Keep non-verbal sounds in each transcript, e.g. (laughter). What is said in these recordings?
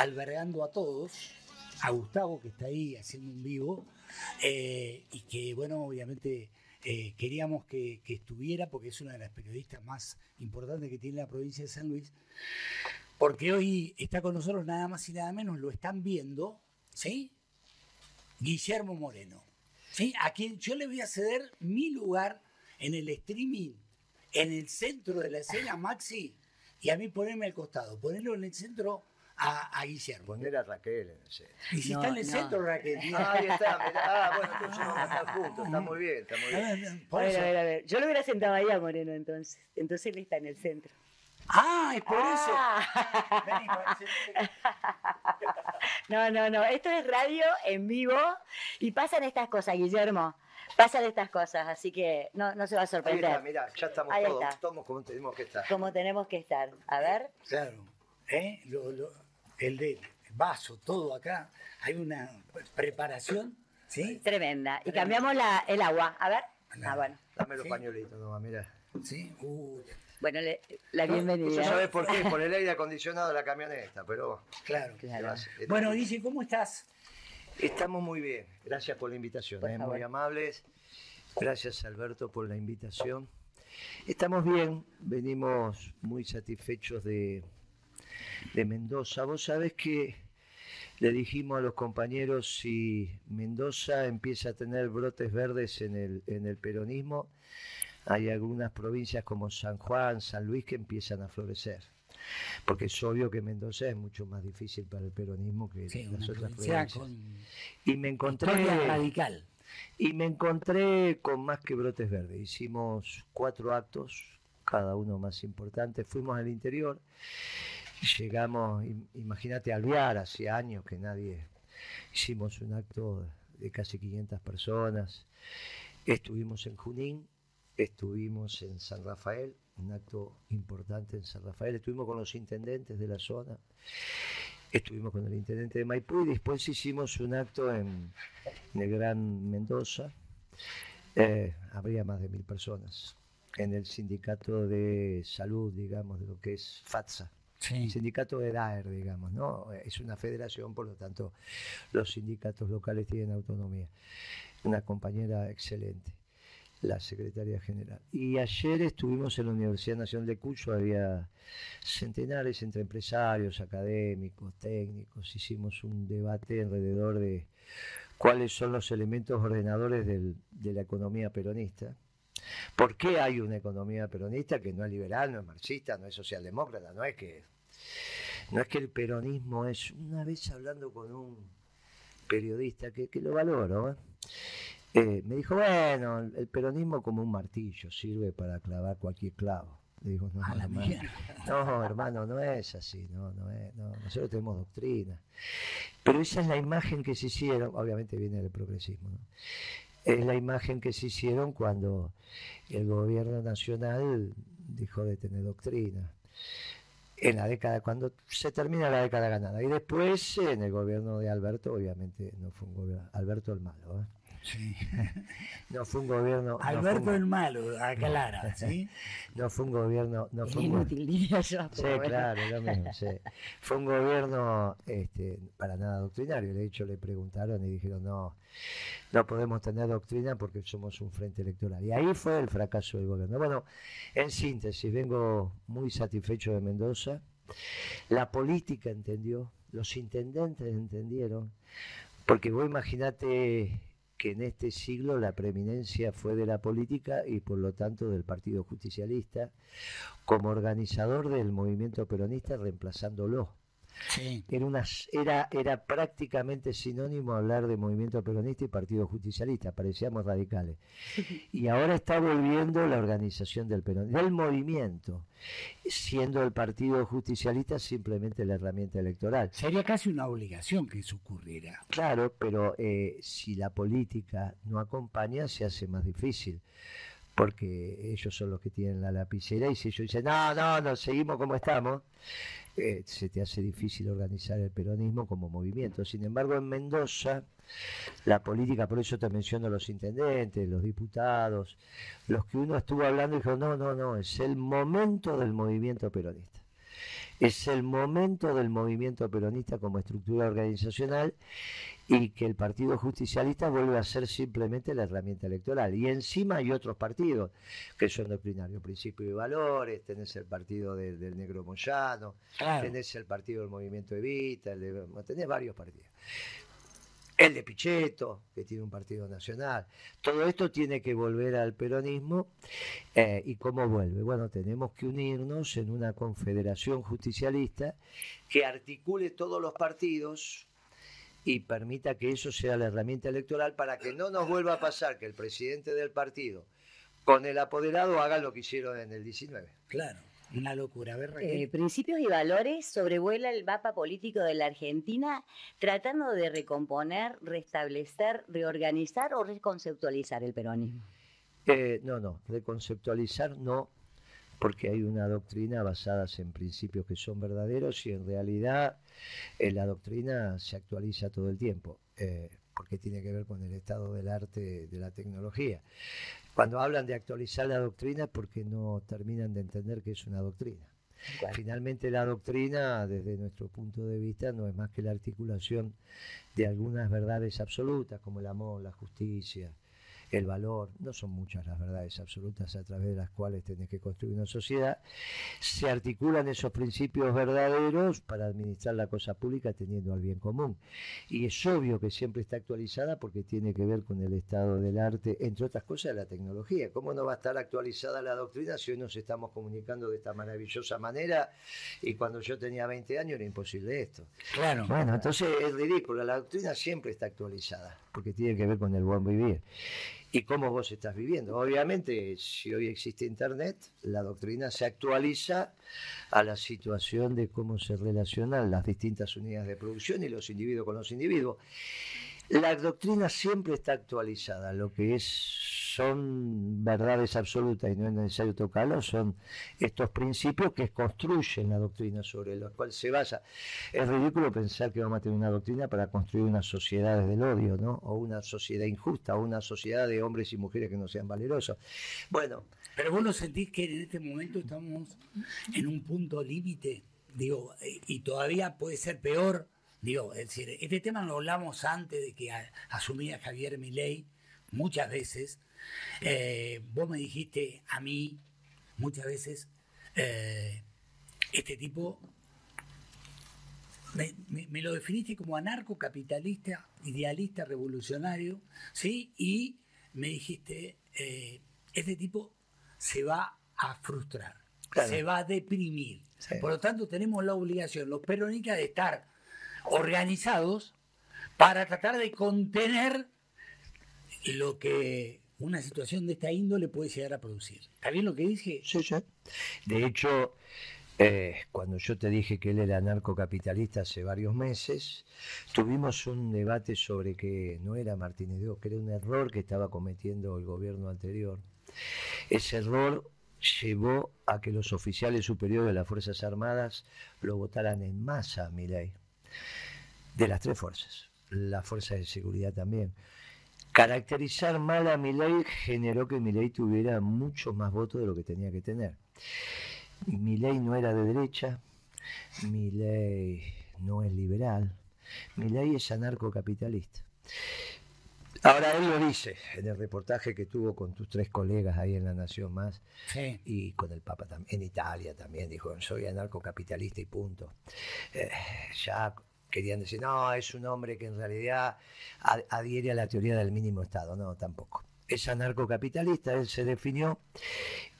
albergando a todos, a Gustavo que está ahí haciendo un vivo, eh, y que bueno, obviamente eh, queríamos que, que estuviera porque es una de las periodistas más importantes que tiene la provincia de San Luis, porque hoy está con nosotros nada más y nada menos, lo están viendo, ¿sí? Guillermo Moreno, ¿sí? A quien yo le voy a ceder mi lugar en el streaming, en el centro de la escena, Maxi, y a mí ponerme al costado, ponerlo en el centro a, a Guillermo. Poner a Raquel en el centro. Y si No, está en el no. centro, Raquel. Ah, ahí está, mirá. Ah, bueno, entonces vamos a estar juntos. Está muy bien, está muy A bien. ver, A por ver, eso. a ver, a ver. Yo lo hubiera sentado ahí a Moreno entonces. Entonces él está en el centro. Ah, es por eso. Ah. (laughs) Parece- No, no, no. Esto es radio en vivo y pasan estas cosas, Guillermo. Pasan estas cosas, así que no, no se va a Ahí está, sorprender. mirá, ya estamos Ahí todos, está. estamos como tenemos que estar. Como tenemos que estar. A ver. Claro. ¿eh? Lo- lo- el de vaso, todo acá. Hay una preparación, ¿sí? Tremenda. Y cambiamos la, el agua. A ver. Ah, bueno. Dame los Sí. pañuelitos nomás, mirá. ¿Sí? Uh, Bueno, le- la bienvenida. sabes por qué, por el aire acondicionado de la camioneta, pero claro. ¿qué Claro. hacer? Bueno, Guille, ¿cómo estás? Estamos muy bien. Gracias por la invitación. Por eh. Muy amables. Gracias, Alberto, por la invitación. Estamos bien. Venimos muy satisfechos de, de Mendoza. Vos sabés que le dijimos a los compañeros si Mendoza empieza a tener brotes verdes en el, en el peronismo, hay algunas provincias como San Juan, San Luis que empiezan a florecer. Porque es obvio que Mendoza es mucho más difícil para el peronismo que Sí, las otras provincia provincias. con Y me encontré radical. y me encontré con más que brotes verdes. Hicimos cuatro actos, cada uno más importante. Fuimos al interior, llegamos, im- imagínate, a Alvear, hacía años que nadie. Hicimos un acto de casi 500 personas. Estuvimos en Junín, estuvimos en San Rafael, un acto importante en San Rafael. Estuvimos con los intendentes de la zona. Estuvimos con el intendente de Maipú y después hicimos un acto en, en el Gran Mendoza. Eh, habría más de mil personas en el sindicato de salud, digamos, de lo que es FATSA. Sí. Sindicato de DAER, digamos, ¿no? Es una federación, por lo tanto, los sindicatos locales tienen autonomía. Una compañera excelente, la secretaria general. Y ayer estuvimos en la Universidad Nacional de Cuyo, había centenares entre empresarios, académicos, técnicos. Hicimos un debate alrededor de cuáles son los elementos ordenadores del- de la economía peronista. ¿Por qué hay una economía peronista que no es liberal, no es marxista, no es socialdemócrata? No es que, no es que el peronismo es. Una vez hablando con un periodista que, que lo valoro, ¿eh? Eh, me dijo, bueno, el, peronismo como un martillo sirve para clavar cualquier clavo. Le digo, no, hermano, no, hermano, no es así, no, no es, no, nosotros tenemos doctrina. Pero esa es la imagen que se hicieron, obviamente viene del progresismo, ¿no? Es la imagen que se hicieron cuando el gobierno nacional dejó de tener doctrina. En la década, cuando se termina la década ganada. Y después, en el gobierno de Alberto, obviamente no fue un gobierno, Alberto el malo, ¿eh? Sí. (laughs) no fue un gobierno, no Alberto un- el malo, aclara, ¿sí? (laughs) no fue un gobierno, no fue un gobierno. inútil, diría yo. Sí, claro, lo mismo, sí. (laughs) Fue un gobierno este, para nada doctrinario. De hecho, le preguntaron y dijeron, no, no podemos tener doctrina porque somos un frente electoral. Y ahí fue el fracaso del gobierno. Bueno, en síntesis, vengo muy satisfecho de Mendoza. La política entendió, los intendentes entendieron, porque vos imaginate que en este siglo la preeminencia fue de la política y por lo tanto del Partido Justicialista como organizador del movimiento peronista reemplazándolo. Sí. Era, una, era, era prácticamente sinónimo hablar de movimiento peronista y partido justicialista, parecíamos radicales. (laughs) Y ahora está volviendo la organización del peronismo, del movimiento, siendo el partido justicialista simplemente la herramienta electoral. Sería casi una obligación que eso ocurriera. Claro, pero eh, si la política no acompaña se hace más difícil, porque ellos son los que tienen la lapicera y si ellos dicen, no, no, no, seguimos como estamos, eh, se te hace difícil organizar el peronismo como movimiento. Sin embargo, en Mendoza, la política, por eso te menciono los intendentes, los diputados, los que uno estuvo hablando y dijo, no, no, no, es el momento del movimiento peronista. Es el momento del movimiento peronista como estructura organizacional y que el Partido Justicialista vuelve a ser simplemente la herramienta electoral. Y encima hay otros partidos que son doctrinarios, principios y valores, tenés el partido del, Negro Moyano, tenés el partido del Movimiento Evita, tenés varios partidos el de Pichetto, que tiene un partido nacional. Todo esto tiene que volver al peronismo. Eh, ¿Y cómo vuelve? Bueno, tenemos que unirnos en una confederación justicialista que articule todos los partidos y permita que eso sea la herramienta electoral para que no nos vuelva a pasar que el presidente del partido con el apoderado haga lo que hicieron en el 19. Claro. Una locura. ver, eh, principios y valores sobrevuela el mapa político de la Argentina tratando de recomponer, restablecer, reorganizar o reconceptualizar el peronismo. Eh, no, no, reconceptualizar no, porque hay una doctrina basada en principios que son verdaderos y en realidad eh, la doctrina se actualiza todo el tiempo, porque tiene que ver con el estado del arte, de la tecnología. Cuando hablan de actualizar la doctrina es porque no terminan de entender que es una doctrina. Finalmente la doctrina, desde nuestro punto de vista, no es más que la articulación de algunas verdades absolutas, como el amor, la justicia, el valor, no son muchas las verdades absolutas a través de las cuales tenés que construir una sociedad, se articulan esos principios verdaderos para administrar la cosa pública teniendo al bien común. Y es obvio que siempre está actualizada porque tiene que ver con el estado del arte, entre otras cosas la tecnología. ¿Cómo no va a estar actualizada la doctrina si hoy nos estamos comunicando de esta maravillosa manera y cuando yo tenía 20 años era imposible esto? Claro. Bueno, entonces es ridículo, la doctrina siempre está actualizada porque tiene que ver con el buen vivir y cómo vos estás viviendo. Obviamente, si hoy existe Internet, la doctrina se actualiza a la situación de cómo se relacionan las distintas unidades de producción y los individuos con los individuos. La doctrina siempre está actualizada, lo que es son verdades absolutas y no es necesario tocarlas, son estos principios que construyen la doctrina sobre los cuales se basa. Es ridículo pensar que vamos a tener una doctrina para construir una sociedad del odio, ¿no? O una sociedad injusta, o una sociedad de hombres y mujeres que no sean valerosos. Bueno. Pero vos no sentís que en este momento estamos en un punto límite, digo, y todavía puede ser peor. Digo, es decir, este tema lo hablamos antes de que asumía Javier Milei muchas veces, eh, vos me dijiste a mí muchas veces, eh, este tipo, me, lo definiste como anarcocapitalista, idealista, revolucionario, ¿sí? Y me dijiste, eh, este tipo se va a frustrar, se va a deprimir. Por lo tanto, tenemos la obligación, los peronistas, de estar organizados para tratar de contener lo que una situación de esta índole puede llegar a producir. ¿Está bien lo que dije? Sí, sí. De hecho, eh, cuando yo te dije que él era anarcocapitalista hace varios meses, tuvimos un debate sobre que no era Martínez de que era un error que estaba cometiendo el gobierno anterior. Ese error llevó a que los oficiales superiores de las Fuerzas Armadas lo votaran en masa a ley. De las tres fuerzas, la fuerza de seguridad también. Caracterizar mal a Milei generó que Milei tuviera mucho más votos de lo que tenía que tener. Milei no era de derecha, Milei no es liberal, Milei es anarcocapitalista. Ahora él lo dice en el reportaje que tuvo con tus tres colegas ahí en La Nación Más y con el Papa también, en Italia también, dijo, soy anarcocapitalista y punto. Eh, ya querían decir, no, es un hombre que en realidad adhiere a la teoría del mínimo Estado. No, tampoco. Es anarcocapitalista, él se definió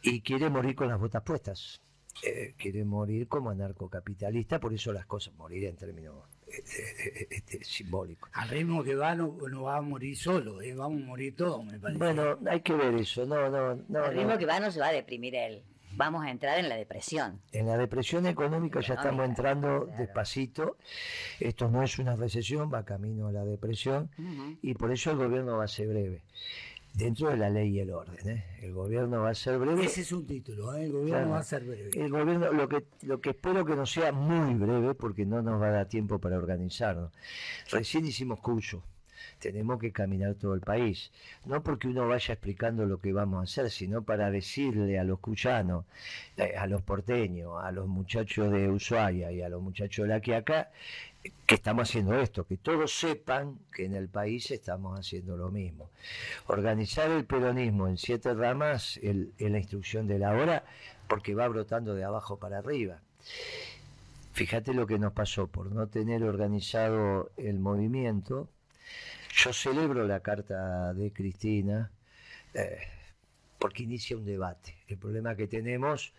y quiere morir con las botas puestas. Eh, quiere morir como anarcocapitalista, por eso las cosas, morir en términos eh, eh, simbólicos. Al ritmo que va, no, va a morir solo, vamos a morir todos, me parece. Bueno, hay que ver eso, no, no, no. Al ritmo que va no se va a deprimir él vamos a entrar en la depresión. En la depresión económica ya estamos entrando despacito. Esto no es una recesión, va camino a la depresión y por eso el gobierno va a ser breve. Dentro de la ley y el orden, ¿eh? el gobierno va a ser breve. Ese es un título, ¿eh? el gobierno va a ser breve. El gobierno, lo que, lo que espero que no sea muy breve, porque no nos va a dar tiempo para organizarnos. Recién hicimos curso tenemos que caminar todo el país. No porque uno vaya explicando lo que vamos a hacer, sino para decirle a los cuyanos, eh, a los porteños, a los muchachos de Ushuaia y a los muchachos de la Quiaca, que estamos haciendo esto, que todos sepan que en el país estamos haciendo lo mismo. Organizar el peronismo en siete ramas es la instrucción de la hora porque va brotando de abajo para arriba. Fíjate lo que nos pasó por no tener organizado el movimiento. Yo celebro la carta de Cristina eh, porque inicia un debate. El problema que tenemos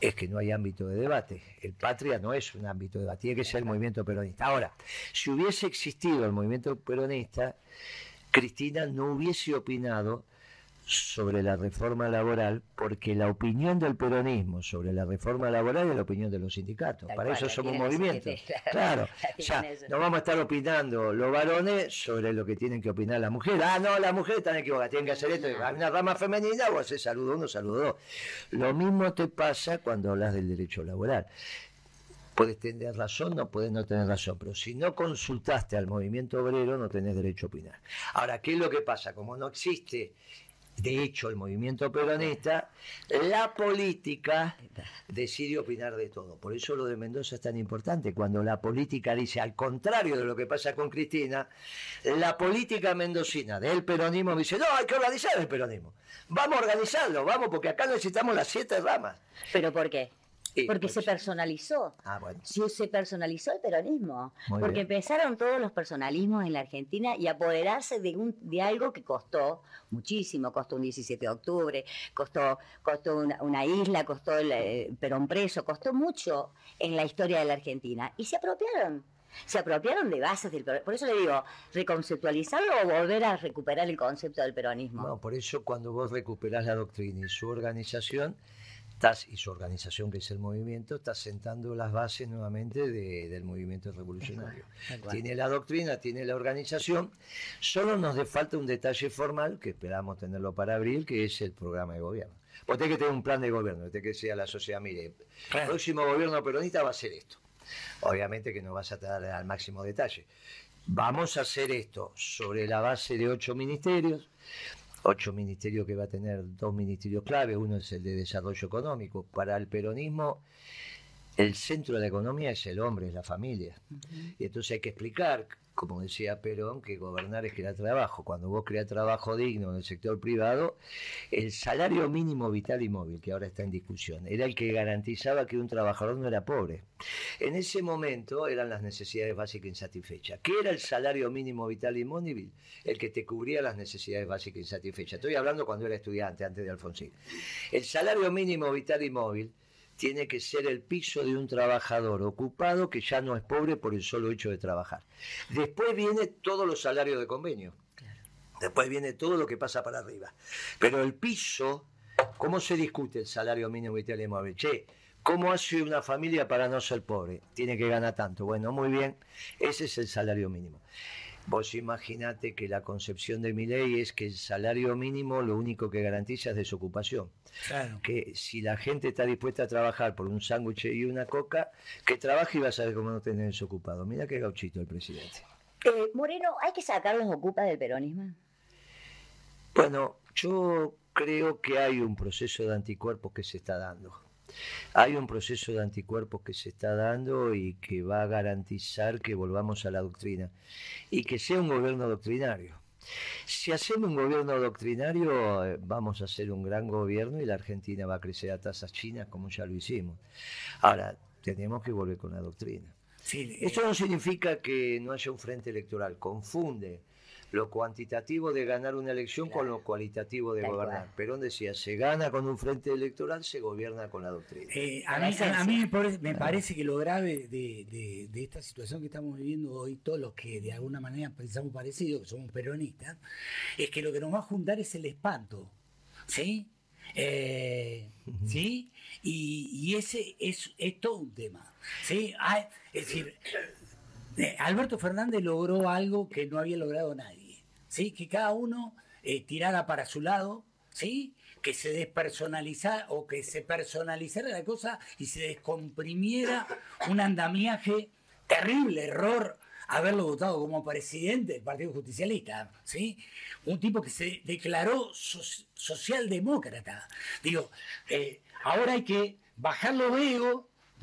es que no hay ámbito de debate. El patria no es un ámbito de debate, tiene que ser el movimiento peronista. Ahora, si hubiese existido el movimiento peronista, Cristina no hubiese opinado sobre la reforma laboral, porque la opinión del peronismo sobre la reforma laboral es la opinión de los sindicatos. Para eso somos movimientos. (laughs) Claro, o sea, no vamos a estar opinando los varones sobre lo que tienen que opinar las mujeres. Ah, no, las mujeres están equivocadas, tienen que hacer esto. Hay una rama femenina, o hacer saludo uno, saludo dos. Lo mismo te pasa cuando hablas del derecho laboral puedes tener razón, no puedes no tener razón, pero si no consultaste al movimiento obrero no tenés derecho a opinar. Ahora, ¿qué es lo que pasa? Como no existe de hecho, el movimiento peronista, la política decide opinar de todo. Por eso lo de Mendoza es tan importante. Cuando la política dice, al contrario de lo que pasa con Cristina, la política mendocina del peronismo dice, no, hay que organizar el peronismo. Vamos a organizarlo, vamos, porque acá necesitamos las siete ramas. ¿Pero por qué? Porque se personalizó. Ah, bueno. Se personalizó el peronismo. porque empezaron todos los personalismos en la Argentina y apoderarse de, un, de algo que costó muchísimo. Costó un 17 de octubre, costó, costó una, isla, costó el eh, Perón preso, costó mucho en la historia de la Argentina. Y se apropiaron se apropiaron de bases del peronismo. Por eso le digo, reconceptualizarlo o volver a recuperar el concepto del peronismo. No, por eso cuando vos recuperás la doctrina y su organización, y su organización, que es el movimiento, está sentando las bases nuevamente del movimiento revolucionario. Tiene la doctrina, tiene la organización, solo nos falta un detalle formal, que esperamos tenerlo para abril, que es el programa de gobierno. Vos tenés que tener un plan de gobierno, tenés que sea la sociedad, mire, el próximo gobierno peronista va a ser esto. Obviamente que no vas a dar al máximo detalle. Vamos a hacer esto sobre la base de ocho ministerios, ocho ministerios que va a tener dos ministerios clave, uno es el de desarrollo económico. Para el peronismo, el centro de la economía es el hombre, es la familia. Y entonces hay que explicar como decía Perón, que gobernar es crear trabajo. Cuando vos creas trabajo digno en el sector privado, el salario mínimo vital y móvil, que ahora está en discusión, era el que garantizaba que un trabajador no era pobre. En ese momento eran las necesidades básicas insatisfechas. ¿Qué era el salario mínimo vital y móvil? El que te cubría las necesidades básicas insatisfechas. Estoy hablando cuando era estudiante, antes de Alfonsín. El salario mínimo vital y móvil tiene que ser el piso de un trabajador ocupado que ya no es pobre por el solo hecho de trabajar. Después viene todos los salarios de convenio. Después viene todo lo que pasa para arriba. Pero el piso, ¿cómo se discute el salario mínimo vital y móvil? Che, ¿cómo hace una familia para no ser pobre? Tiene que ganar tanto. Bueno, muy bien, ese es el salario mínimo. Vos imaginate que la concepción de mi ley es que el salario mínimo lo único que garantiza es desocupación. Claro. Que si la gente está dispuesta a trabajar por un sándwich y una coca, que trabaje y va a saber cómo no tener desocupado. Mira qué gauchito el presidente. Eh, Moreno, ¿hay que sacar los ocupas del peronismo? Bueno, yo creo que hay un proceso de anticuerpos que se está dando hay un proceso de anticuerpos que se está dando y que va a garantizar que volvamos a la doctrina y que sea un gobierno doctrinario. Si hacemos un gobierno doctrinario, eh, vamos a hacer un gran gobierno y la Argentina va a crecer a tasas chinas como ya lo hicimos. Ahora, tenemos que volver con la doctrina. Esto no significa que no haya un frente electoral, confunde lo cuantitativo de ganar una elección con lo cualitativo de gobernar. Perón decía, se gana con un frente electoral, se gobierna con la doctrina. Eh, a, mí, me, parece que lo grave de, esta situación que estamos viviendo hoy, todos los que de alguna manera pensamos parecido, que somos peronistas, es que lo que nos va a juntar es el espanto. ¿Sí? Eh, ¿Sí? Y, ese es, todo un tema. ¿Sí? es decir, eh, Alberto Fernández logró algo que no había logrado nadie. ¿Sí? que cada uno eh, tirara para su lado, ¿sí? que se despersonalizara o que se personalizara la cosa y se descomprimiera un andamiaje terrible, error haberlo votado como presidente del Partido Justicialista, ¿sí? Un tipo que se declaró socialdemócrata. Digo, eh, ahora hay que bajar los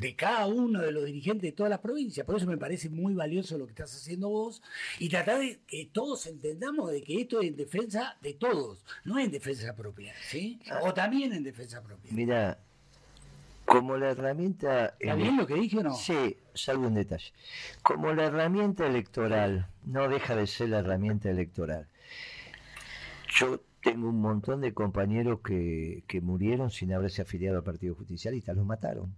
de cada uno de los dirigentes de todas las provincias. Por eso me parece muy valioso lo que estás haciendo vos y tratar de que todos entendamos de que esto es en defensa de todos, no en defensa propia, ¿sí? O también en defensa propia. Mira, como la herramienta... ¿Está bien lo que dije o no? Sí, salvo un detalle. Como la herramienta electoral no deja de ser la herramienta electoral. Yo tengo un montón de compañeros que, que murieron sin haberse afiliado al Partido Justicialista, los mataron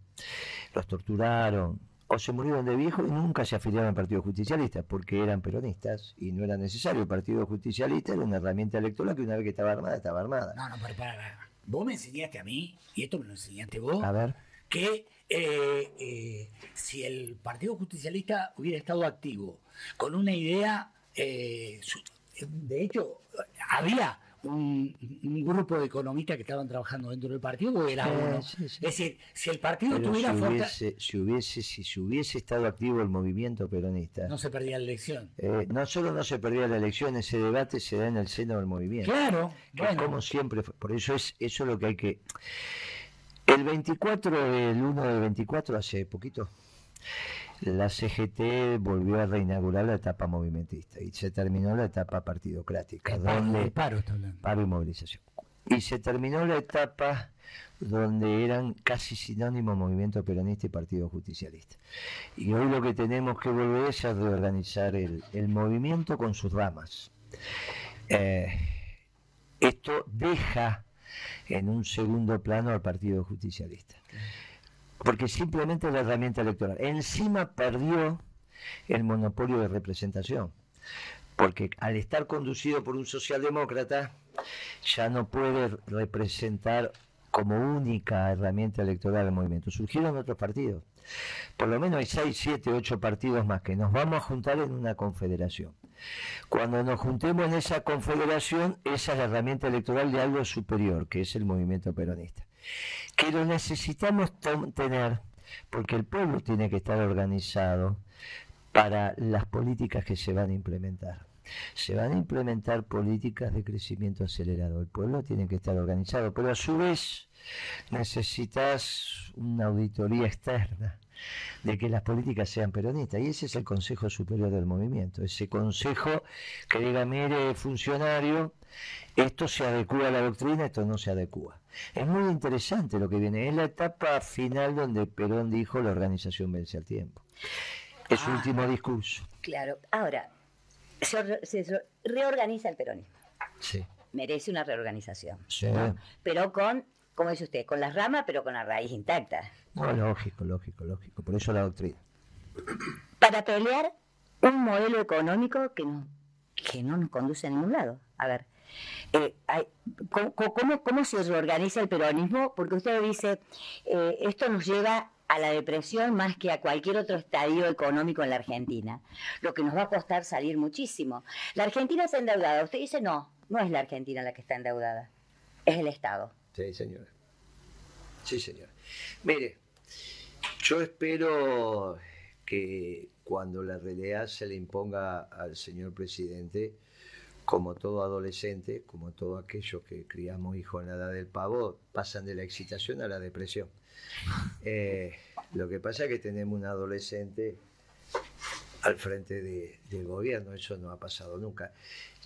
los torturaron, o se murieron de viejo y nunca se afiliaron al Partido Justicialista porque eran peronistas y no era necesario. El Partido Justicialista era una herramienta electoral que una vez que estaba armada, estaba armada. No, no, pero para, Vos me enseñaste a mí, y esto me lo enseñaste vos, a ver. que eh, eh, si el Partido Justicialista hubiera estado activo con una idea, eh, de hecho, había un, grupo de economistas que estaban trabajando dentro del partido era uno. Es decir, si el partido tuviera si hubiese, si hubiese si se hubiese estado activo el movimiento peronista, no se perdía la elección. Eh, no solo no se perdía la elección, ese debate se da en el seno del movimiento. Claro, como siempre, por eso es eso es lo que hay que el 24 el 1 del 24 hace poquito la CGT volvió a reinaugurar la etapa movimentista y se terminó la etapa partidocrática. donde, paro, paro y movilización. Y se terminó la etapa donde eran casi sinónimos movimiento peronista y partido justicialista. Y hoy lo que tenemos que volver es a reorganizar el, movimiento con sus ramas. Eh, esto deja en un segundo plano al partido justicialista porque simplemente la herramienta electoral. Encima perdió el monopolio de representación, porque al estar conducido por un socialdemócrata, ya no puede representar como única herramienta electoral del movimiento. Surgieron otros partidos. Por lo menos hay 6, 7, 8 partidos más que nos vamos a juntar en una confederación. Cuando nos juntemos en esa confederación, esa es la herramienta electoral de algo superior, que es el movimiento peronista que lo necesitamos tener porque el pueblo tiene que estar organizado para las políticas que se van a implementar. Se van a implementar políticas de crecimiento acelerado. El pueblo tiene que estar organizado, pero a su vez necesitas una auditoría externa de que las políticas sean peronistas. Y ese es el Consejo Superior del Movimiento. Ese consejo que diga, mire, funcionario, esto se adecua a la doctrina, esto no se adecua. Es muy interesante lo que viene. Es la etapa final donde Perón dijo la organización vence al tiempo. Es su ah. último discurso. Claro. Ahora, se, reorganiza el peronismo. Sí. Merece una reorganización. Sí. Pero con, como dice usted, con las ramas, pero con la raíz intacta. No, lógico, lógico, lógico. Por eso la doctrina. Para pelear un modelo económico que no, que no nos conduce a ningún lado. A ver, eh, ¿cómo, se reorganiza el peronismo? Porque usted dice, eh, esto nos lleva a la depresión más que a cualquier otro estadio económico en la Argentina, lo que nos va a costar salir muchísimo. La Argentina está endeudada. Usted dice, no, no es la Argentina la que está endeudada, es el Estado. Sí, señora. Sí, señora. Mire, yo espero que cuando la realidad se le imponga al señor presidente, como todo adolescente, como todo aquellos que criamos hijos en la edad del pavo, pasan de la excitación a la depresión. (laughs) Eh, lo que pasa es que tenemos un adolescente al frente del gobierno, eso no ha pasado nunca.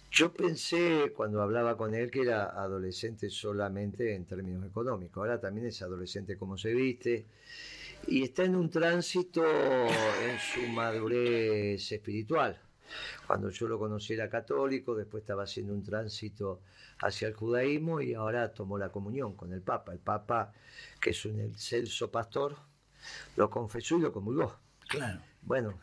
Yo pensé cuando hablaba con él que era adolescente solamente en términos económicos, ahora también es adolescente como se viste y está en un tránsito en su madurez espiritual cuando yo lo conocí era católico, después estaba haciendo un tránsito hacia el judaísmo y ahora tomó la comunión con el Papa. El Papa, que es un excelso pastor, lo confesó y lo comulgó. Claro. Bueno,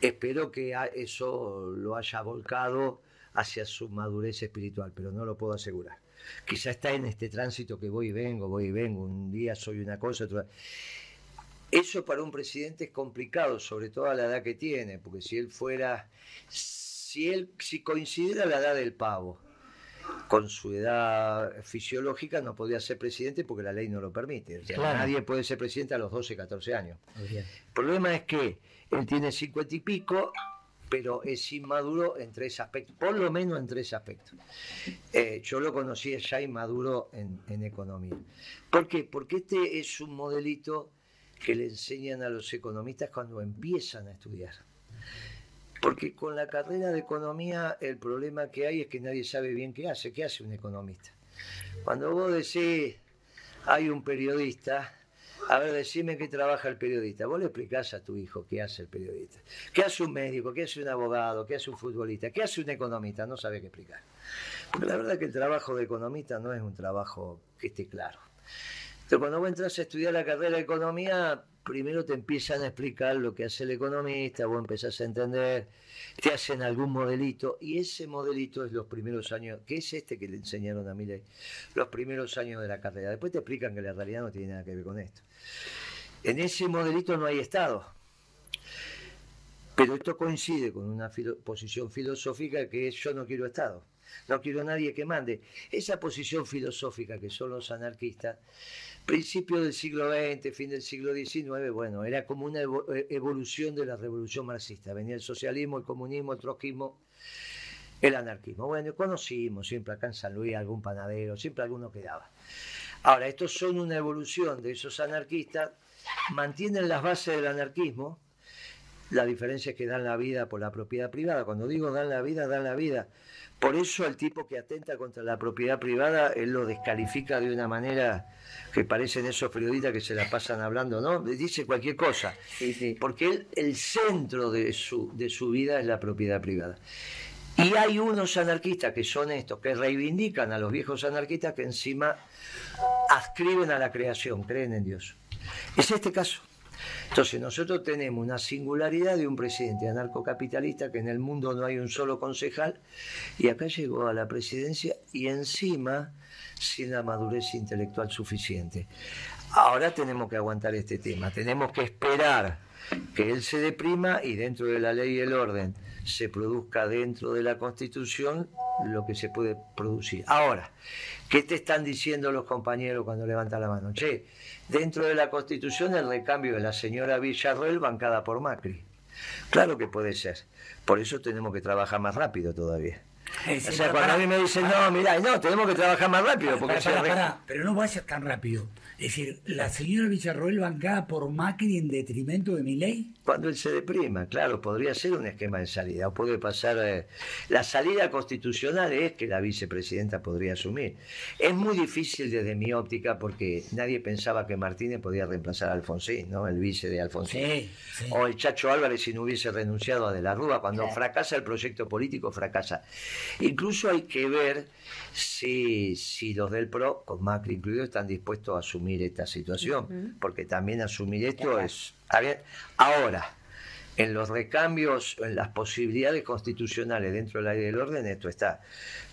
espero que eso lo haya volcado hacia su madurez espiritual, pero no lo puedo asegurar. Quizá está en este tránsito que voy y vengo, voy y vengo, un día soy una cosa, otra eso para un presidente es complicado, sobre todo a la edad que tiene, porque si él fuera, si él, si coincidiera la edad del pavo con su edad fisiológica, no podría ser presidente porque la ley no lo permite. Nadie puede ser presidente a los 12, 14 años. El problema es que él tiene 50 y pico pero es inmaduro en tres aspectos, por lo menos en tres aspectos. Eh, yo lo conocía ya inmaduro en, en economía. ¿Por qué? Porque este es un modelito que le enseñan a los economistas cuando empiezan a estudiar. Porque con la carrera de economía el problema que hay es que nadie sabe bien qué hace, qué hace un economista. Cuando vos decís, hay un periodista, a ver, decime qué trabaja el periodista. Vos le explicás a tu hijo qué hace el periodista. ¿Qué hace un médico? ¿Qué hace un abogado? ¿Qué hace un futbolista? ¿Qué hace un economista? No sabe qué explicar. Porque la verdad es que el trabajo de economista no es un trabajo que esté claro. Entonces, cuando vos entras a estudiar la carrera de economía, primero te empiezan a explicar lo que hace el economista, vos empezás a entender, te hacen algún modelito, y ese modelito es los primeros años, que es este que le enseñaron a Miley, los primeros años de la carrera. Después te explican que la realidad no tiene nada que ver con esto. En ese modelito no hay Estado. Pero esto coincide con una posición filosófica que es yo no quiero Estado, no quiero nadie que mande. Esa posición filosófica que son los anarquistas principio del siglo XX, fin del siglo XIX, bueno, era como una eh, evolución de la revolución marxista. Venía el socialismo, el comunismo, el trotskismo, el anarquismo. Bueno, conocimos siempre acá en San Luis algún panadero, siempre alguno quedaba. Ahora, estos son una evolución de esos anarquistas, mantienen las bases del anarquismo, la diferencia es que dan la vida por la propiedad privada. Cuando digo dan la vida, dan la vida por eso el tipo que atenta contra la propiedad privada, él lo descalifica de una manera que parecen esos periodistas que se la pasan hablando, ¿no? Dice cualquier cosa. Porque él, el centro de su, de su vida es la propiedad privada. Y hay unos anarquistas que son estos, que reivindican a los viejos anarquistas que encima adscriben a la creación, creen en Dios. Es este caso. Entonces nosotros tenemos una singularidad de un presidente anarcocapitalista que en el mundo no hay un solo concejal y acá llegó a la presidencia y encima sin la madurez intelectual suficiente. Ahora tenemos que aguantar este tema, tenemos que esperar que él se deprima y dentro de la ley y el orden se produzca dentro de la Constitución lo que se puede producir. Ahora, ¿qué te están diciendo los compañeros cuando levantan la mano? Che, dentro de la Constitución el recambio de la señora Villarroel bancada por Macri. Claro que puede ser. Por eso tenemos que trabajar más rápido todavía. o sea, cuando a mí me dicen, no, mira, no, tenemos que trabajar más rápido. Porque pero no vaya tan rápido. Es decir, la señora Villarroel bancada por Macri en detrimento de mi ley. Cuando él se deprima, claro, podría ser un esquema de salida. O puede pasar. Eh, la salida constitucional es que la vicepresidenta podría asumir. Es muy difícil desde mi óptica porque nadie pensaba que Martínez podía reemplazar a Alfonsín, ¿no? El vice de Alfonsín. O el Chacho Álvarez si no hubiese renunciado a De la Rúa. Cuando fracasa el proyecto político, fracasa. Incluso hay que ver si, si los del PRO, con Macri incluido, están dispuestos a asumir esta situación, porque también asumir esto es... Ahora, en los recambios, en las posibilidades constitucionales dentro de la ley del orden, esto está.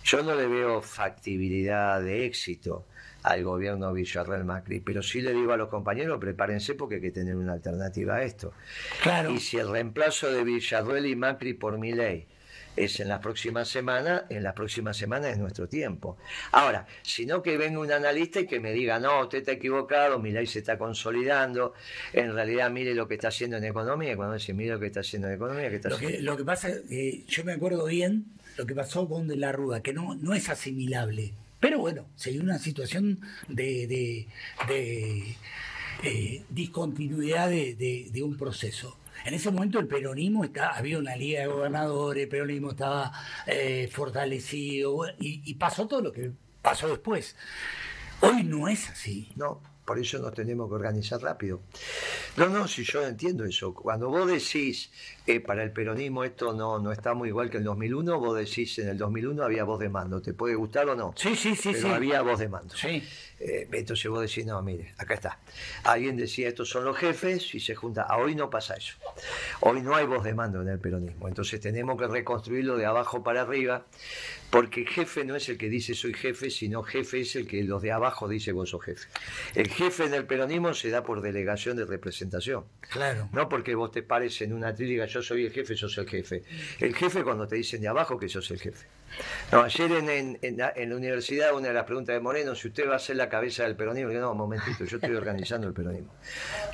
Yo no le veo factibilidad de éxito al gobierno Villarreal Macri, pero sí le digo a los compañeros, prepárense porque hay que tener una alternativa a esto. Claro. Y si el reemplazo de Villarreal y Macri por mi ley es en las próximas semanas, en las próximas semanas es nuestro tiempo. Ahora, si no que venga un analista y que me diga, no, usted está equivocado, mi ley se está consolidando, en realidad mire lo que está haciendo en economía, cuando dice mire lo que está haciendo en economía, que está lo, que, lo que pasa, eh, yo me acuerdo bien lo que pasó con De la Rúa, que no, no es asimilable. Pero bueno, se dio una situación de, de, de eh, discontinuidad de un proceso. En ese momento el peronismo está, había una liga de gobernadores, el peronismo estaba eh, fortalecido y, pasó todo lo que pasó después. Hoy no es así. No, por eso nos tenemos que organizar rápido. No, no, si yo entiendo eso. Cuando vos decís eh, para el peronismo esto no, no está muy igual que el 2001, vos decís en el 2001 había voz de mando. ¿Te puede gustar o no? Sí, sí, sí. Pero sí. había voz de mando. Sí. Eh, entonces vos decís, no, mire, acá está. Alguien decía, estos son los jefes y se junta. A hoy no pasa eso. Hoy no hay voz de mando en el peronismo. Entonces tenemos que reconstruirlo de abajo para arriba, porque jefe no es el que dice soy jefe, sino jefe es el que los de abajo dice vos sos jefe. El jefe en el peronismo se da por delegación de representación. Claro. No porque vos te pares en una tríliga, yo soy el jefe, sos el jefe. El jefe cuando te dicen de abajo que sos el jefe. No, ayer en, en, la, universidad, una de las preguntas de Moreno, si usted va a ser la cabeza del peronismo, digo, no, momentito, yo estoy organizando el peronismo.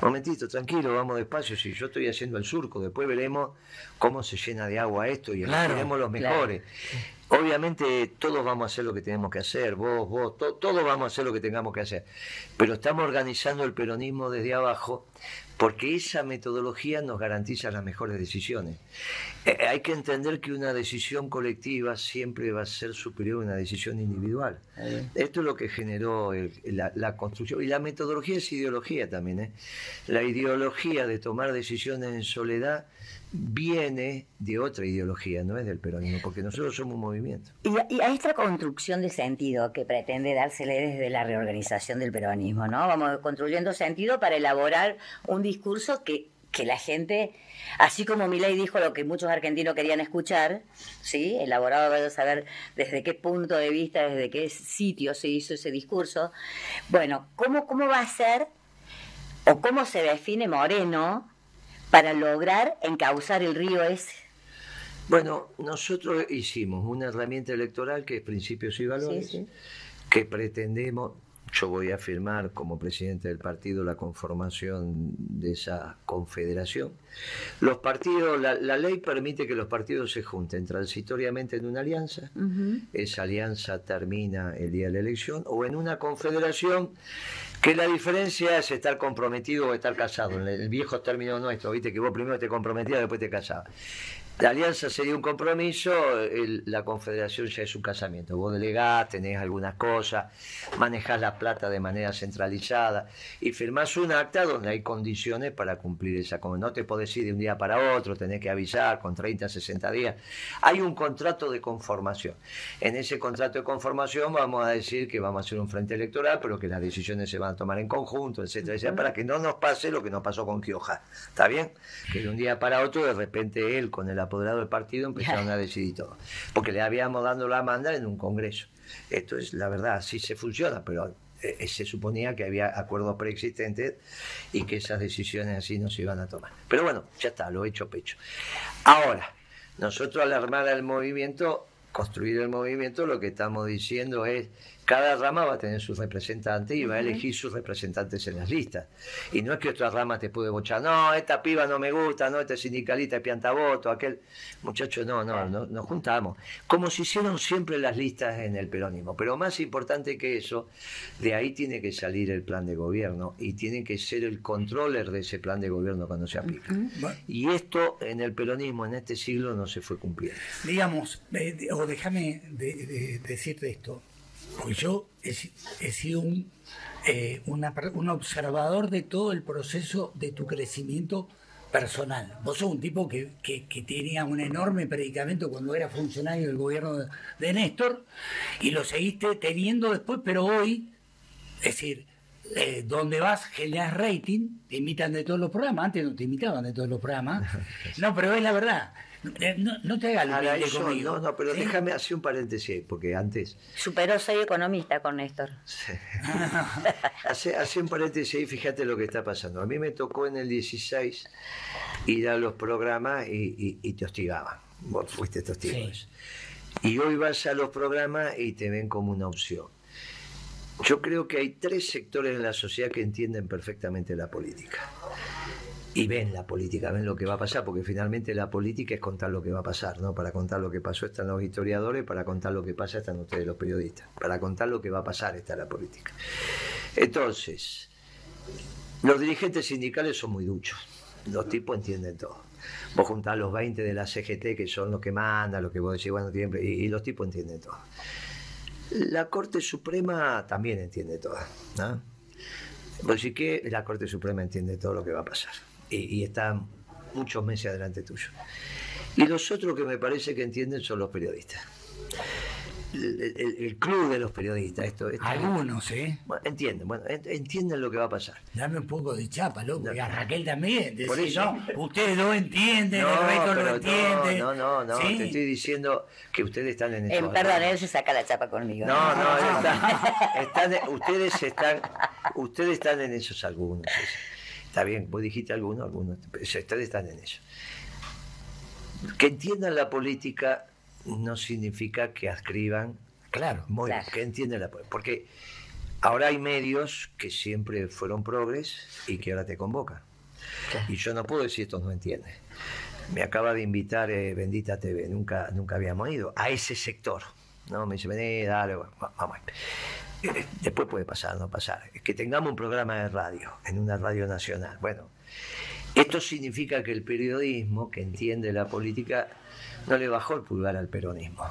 Momentito, tranquilo, vamos despacio, si yo estoy haciendo el surco, después veremos cómo se llena de agua esto y elegiremos los mejores. Obviamente todos vamos a hacer lo que tenemos que hacer, vos, vos, todos vamos a hacer lo que tengamos que hacer, pero estamos organizando el peronismo desde abajo porque esa metodología nos garantiza las mejores decisiones. Eh, hay que entender que una decisión colectiva siempre va a ser superior a una decisión individual. Esto es lo que generó la, construcción. Y la metodología es ideología también. ¿eh? La ideología de tomar decisiones en soledad viene de otra ideología, no es del peronismo, porque nosotros somos un movimiento. Y, a esta construcción de sentido que pretende dársele desde la reorganización del peronismo, ¿no? Vamos construyendo sentido para elaborar un discurso que, que la gente, así como Milei dijo lo que muchos argentinos querían escuchar, ¿sí? Elaborado para saber desde qué punto de vista, desde qué sitio se hizo ese discurso. Bueno, ¿cómo, cómo va a ser o cómo se define Moreno? Para lograr encauzar el río ese? Bueno, nosotros hicimos una herramienta electoral que es principios y valores, que pretendemos, yo voy a firmar como presidente del partido la conformación de esa confederación. Los partidos, la, ley permite que los partidos se junten transitoriamente en una alianza, esa alianza termina el día de la elección, o en una confederación que la diferencia es estar comprometido o estar casado. En el viejo término nuestro, viste que vos primero te comprometías, después te casabas. La alianza sería un compromiso, la confederación ya es un casamiento. Vos delegás, tenés algunas cosas, manejás la plata de manera centralizada y firmás un acta donde hay condiciones para cumplir esa. Como no te podés ir de un día para otro, tenés que avisar con 30, 60 días. Hay un contrato de conformación. En ese contrato de conformación vamos a decir que vamos a hacer un frente electoral, pero que las decisiones se van a tomar en conjunto, etcétera, etcétera, para que no nos pase lo que nos pasó con Kioja. ¿Está bien? Que de un día para otro, de repente él con el apoderado del partido empezaron a (laughs) decidir todo. Porque le habíamos dado la manda en un congreso. Esto es la verdad, así se funciona, pero eh, eh, se suponía que había acuerdos preexistentes y que esas decisiones así no se iban a tomar. Pero bueno, ya está, lo he hecho pecho. Ahora, nosotros al armar el movimiento, construir el movimiento, lo que estamos diciendo es cada rama va a tener sus representantes y va a elegir sus representantes en las listas. Y no es que otra rama te puede bochar, no, esta piba no me gusta, no, este sindicalista es piantavoto, aquel muchacho, no, no, no, nos juntamos. Como se hicieron siempre las listas en el peronismo. Pero más importante que eso, de ahí tiene que salir el plan de gobierno y tiene que ser el controller de ese plan de gobierno cuando se aplica. Y esto en el peronismo en este siglo no se fue cumpliendo. Digamos, eh, o déjame decirte esto pues yo he, sido un, eh, un observador de todo el proceso de tu crecimiento personal. Vos sos un tipo que, tenía un enorme predicamento cuando era funcionario del gobierno de, Néstor y lo seguiste teniendo después, pero hoy, es decir, eh, donde vas generas rating, te invitan de todos los programas, antes no te invitaban de todos los programas, (laughs) no, pero es la verdad, eh, no, te hagas eso, conmigo. No, no, pero déjame hacer un paréntesis, porque antes... Superó, soy economista con Néstor. (laughs) hace, hace, un paréntesis fíjate lo que está pasando. A mí me tocó en el 16 ir a los programas y, te hostigaban. Vos fuiste testigo Y hoy vas a los programas y te ven como una opción. Yo creo que hay tres sectores en la sociedad que entienden perfectamente la política y ven la política, ven lo que va a pasar, porque finalmente la política es contar lo que va a pasar, ¿no? Para contar lo que pasó están los historiadores, para contar lo que pasa están ustedes los periodistas, para contar lo que va a pasar está la política. Entonces, los dirigentes sindicales son muy duchos, los tipos entienden todo. Vos juntás los 20 de la CGT, que son los que mandan, los que vos decís, bueno, siempre, y, los tipos entienden todo. La Corte Suprema también entiende todo, ¿no? Pues sí que la Corte Suprema entiende todo lo que va a pasar y, está muchos meses adelante tuyo. Y los otros que me parece que entienden son los periodistas. El, club de los periodistas. Esto, Algunos, ¿eh? entienden, bueno, entienden lo que va a pasar. Dame un poco de chapa, loco. Y a Raquel también. Por eso, no, ustedes no entienden, el resto lo entiende. No, no, no, te estoy diciendo que ustedes están en eso. perdón, él se saca la chapa conmigo. No, no, (laughs) están, ustedes, están, ustedes están en esos algunos. Está bien, vos dijiste algunos, algunos, ustedes están en eso. Que entiendan la política no significa que adscriban. Claro. Muy que entienden la. Porque ahora hay medios que siempre fueron progres y que ahora te convocan. Y yo no puedo decir esto no entiende. Me acaba de invitar eh, Bendita TV, nunca, nunca habíamos ido, a ese sector. ¿no? Me dice, vení, dale, vamos. Eh, después puede pasar, no pasar. Que tengamos un programa de radio, en una radio nacional. Bueno, esto significa que el periodismo, que entiende la política, no le bajó el pulgar al peronismo.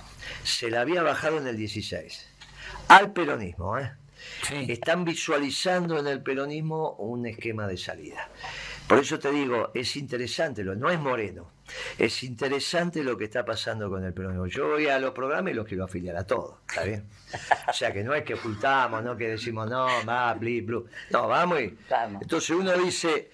Se la había bajado en el 16. Al peronismo, ¿eh? Están visualizando en el peronismo un esquema de salida. Por eso te digo, es interesante, no es moreno, es interesante lo que está pasando con el peronismo. Yo voy a los programas y los quiero afiliar a todos, ¿está bien? O sea, que no es que ocultamos, no que decimos, no, va, bli, blue. No, vamos y... Entonces uno dice,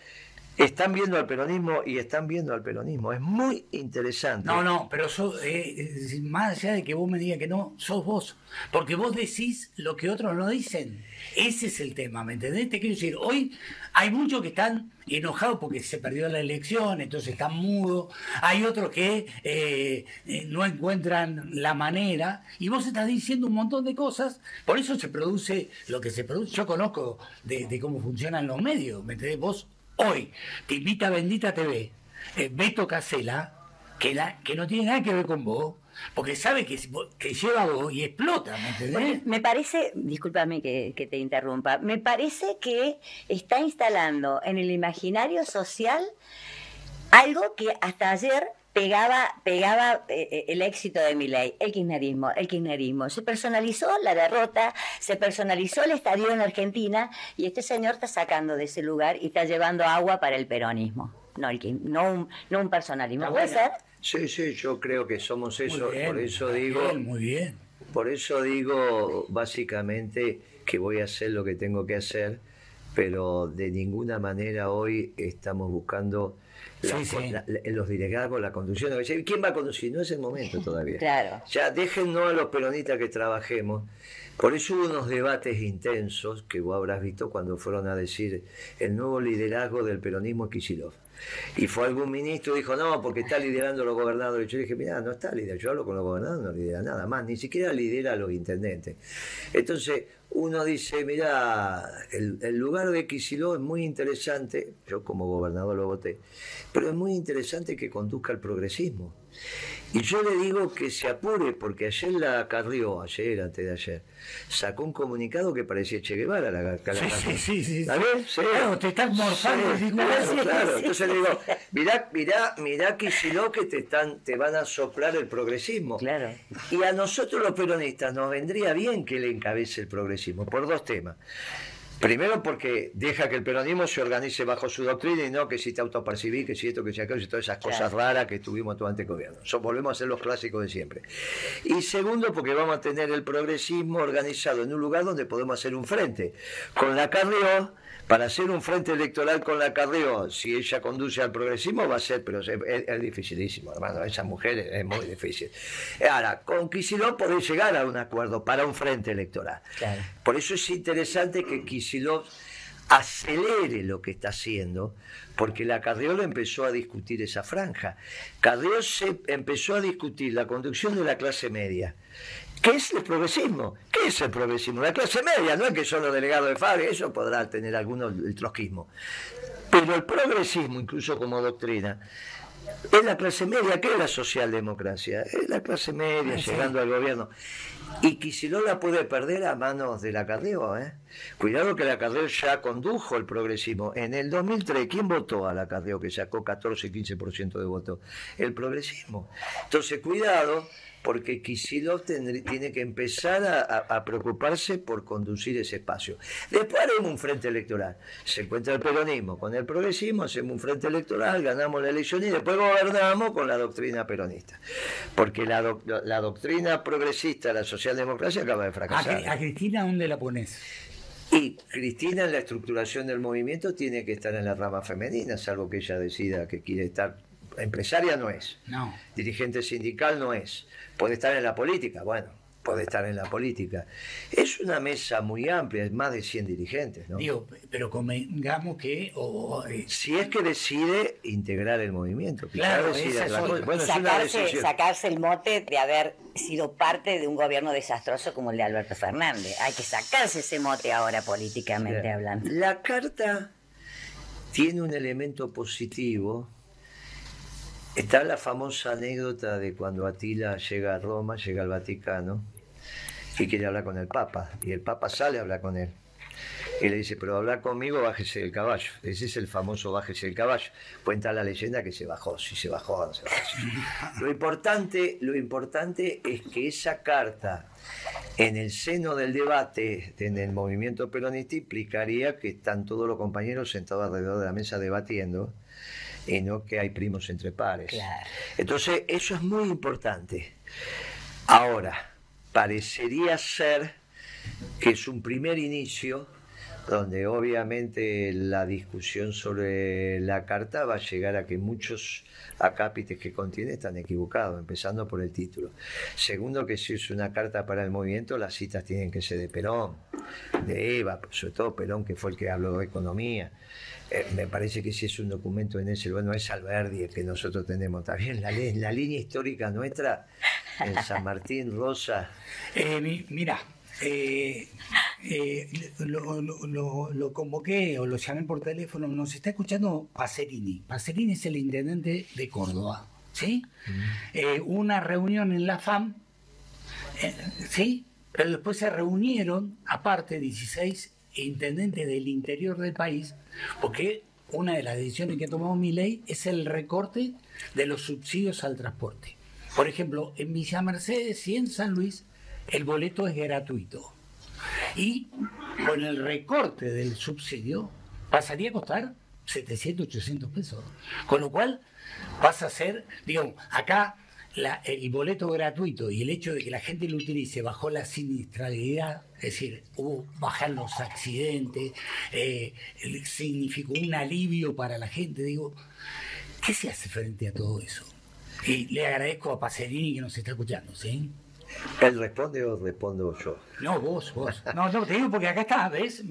están viendo al peronismo y están viendo al peronismo. Es muy interesante. No, no, pero eh, más allá de que vos me digas que no, sos vos. Porque vos decís lo que otros no dicen. Ese es el tema, ¿me entendés? Te quiero decir, hoy hay muchos que están enojados porque se perdió la elección, entonces están mudos. Hay otros que eh, eh, no encuentran la manera. Y vos estás diciendo un montón de cosas. Por eso se produce lo que se produce. Yo conozco de, de cómo funcionan los medios, ¿me entendés? Vos hoy te invita a Bendita TV, eh, Beto Casela, que, la, que no tiene nada que ver con vos, porque sabe que, lleva vos y explota, ¿me entendés? me parece, discúlpame que, te interrumpa, me parece que está instalando en el imaginario social algo que hasta ayer pegaba, pegaba eh, eh, el éxito de mi ley, el kirchnerismo, el kirchnerismo. Se personalizó la derrota, se personalizó el estadio en Argentina y este señor está sacando de ese lugar y está llevando agua para el peronismo, no, el, no, un, no un personalismo. ¿Puede ser? Sí, sí, yo creo que somos eso, por eso digo... muy bien. Por eso digo básicamente que voy a hacer lo que tengo que hacer, pero de ninguna manera hoy estamos buscando los delegados, la conducción. ¿Quién va a conducir? No es el momento todavía. Claro. Ya déjennos a los peronistas que trabajemos. Por eso hubo unos debates intensos que vos habrás visto cuando fueron a decir el nuevo liderazgo del peronismo Kisilov. Y fue algún ministro y dijo, no, porque está liderando los gobernadores. Yo dije, mira, no está liderando, yo hablo con los gobernadores, no lidera nada más, ni siquiera lidera a los intendentes. Entonces, uno dice, mira, el, lugar de Kicillof es muy interesante, yo como gobernador lo voté, pero es muy interesante que conduzca al progresismo. Y yo le digo que se apure, porque ayer la Carrió, ayer, antes de ayer, sacó un comunicado que parecía Che Guevara. La, la, sí, sí, sí, sí. Sí. Claro, te están morfando. Sí, claro, claro. Entonces le digo, mirá, mirá, mirá que si no que te, están, te van a soplar el progresismo. Claro. Y a nosotros los peronistas nos vendría bien que le encabece el progresismo, por dos temas. Primero porque deja que el peronismo se organice bajo su doctrina y no que si te autopercibís, que si esto, que si aquello, y todas esas cosas raras que tuvimos durante el gobierno. volvemos a ser los clásicos de siempre. Y segundo porque vamos a tener el progresismo organizado en un lugar donde podemos hacer un frente. Con la Carrió para hacer un frente electoral con la Carrió, si ella conduce al progresismo, va a ser, pero es, dificilísimo, hermano. Esa mujer es, muy difícil. Ahora, con Kisilov podés llegar a un acuerdo para un frente electoral. Por eso es interesante que Kisilov acelere lo que está haciendo, porque la Carrió empezó a discutir esa franja. Carrió se empezó a discutir la conducción de la clase media ¿Qué es el progresismo? ¿Qué es el progresismo? La clase media, no es que son los delegados de Fabri, eso podrá tener algunos el trotskismo. Pero el progresismo, incluso como doctrina, es la clase media, ¿qué es la socialdemocracia? Es la clase media llegando al gobierno. Y no la puede perder a manos de la Carreo. ¿eh? Cuidado que la Carreo ya condujo el progresismo. En el 2003, ¿quién votó a la Carreo que sacó 14-15% de votos? El progresismo. Entonces, cuidado porque Kisilov tiene que empezar a, preocuparse por conducir ese espacio. Después haremos un frente electoral. Se encuentra el peronismo con el progresismo, hacemos un frente electoral, ganamos la elección y después gobernamos con la doctrina peronista. Porque la, doctrina progresista, la socialdemocracia acaba de fracasar. ¿A, Cristina dónde la pones? Y Cristina en la estructuración del movimiento tiene que estar en la rama femenina, salvo que ella decida que quiere estar empresaria no es. No. Dirigente sindical no es puede estar en la política, bueno, puede estar en la política. Es una mesa muy amplia, es más de 100 dirigentes, ¿no? Digo, pero convengamos que... Eh, si es que decide integrar el movimiento. Claro, bueno, sacarse, sacarse el mote de haber sido parte de un gobierno desastroso como el de Alberto Fernández. Hay que sacarse ese mote ahora políticamente hablando. La carta tiene un elemento positivo. Está la famosa anécdota de cuando Atila llega a Roma, llega al Vaticano, y quiere hablar con el Papa. Y el Papa sale a hablar con él. Y le dice, pero hablar conmigo, bájese del caballo. Ese es el famoso bájese del caballo. Cuenta la leyenda que se bajó, si se bajó no se bajó. (laughs) Lo importante, lo importante es que esa carta en el seno del debate en el movimiento peronista implicaría que están todos los compañeros sentados alrededor de la mesa debatiendo y no que hay primos entre pares. Entonces, eso es muy importante. Ahora, parecería ser que es un primer inicio donde obviamente la discusión sobre la carta va a llegar a que muchos acápites que contiene están equivocados, empezando por el título. Segundo, que si es una carta para el movimiento, las citas tienen que ser de Perón, de Eva, sobre todo Perón, que fue el que habló de economía. Eh, me parece que si es un documento en ese, bueno, es Alberdi el que nosotros tenemos también, la, la línea histórica nuestra, en San Martín, Rosa. Eh, mira, eh, eh, lo, convoqué o lo llamé por teléfono, nos está escuchando Pacerini. Pacerini es el intendente de Córdoba, ¿sí? Mm. una reunión en la FAM, ¿sí? Pero después se reunieron, aparte, 16 intendentes del interior del país, porque una de las decisiones que tomado mi ley es el recorte de los subsidios al transporte. Por ejemplo, en Villa Mercedes y en San Luis el boleto es gratuito. Y con el recorte del subsidio pasaría a costar 700, 800 pesos. Con lo cual pasa a ser, digamos, acá el boleto gratuito y el hecho de que la gente lo utilice bajó la siniestralidad, es decir, hubo los accidentes, eh, significó un alivio para la gente. Digo, ¿qué se hace frente a todo eso? Y le agradezco a Pacerini que nos está escuchando, ¿sí? ¿Él responde o respondo yo? No, vos, vos. No, no, te digo porque acá está, ¿ves?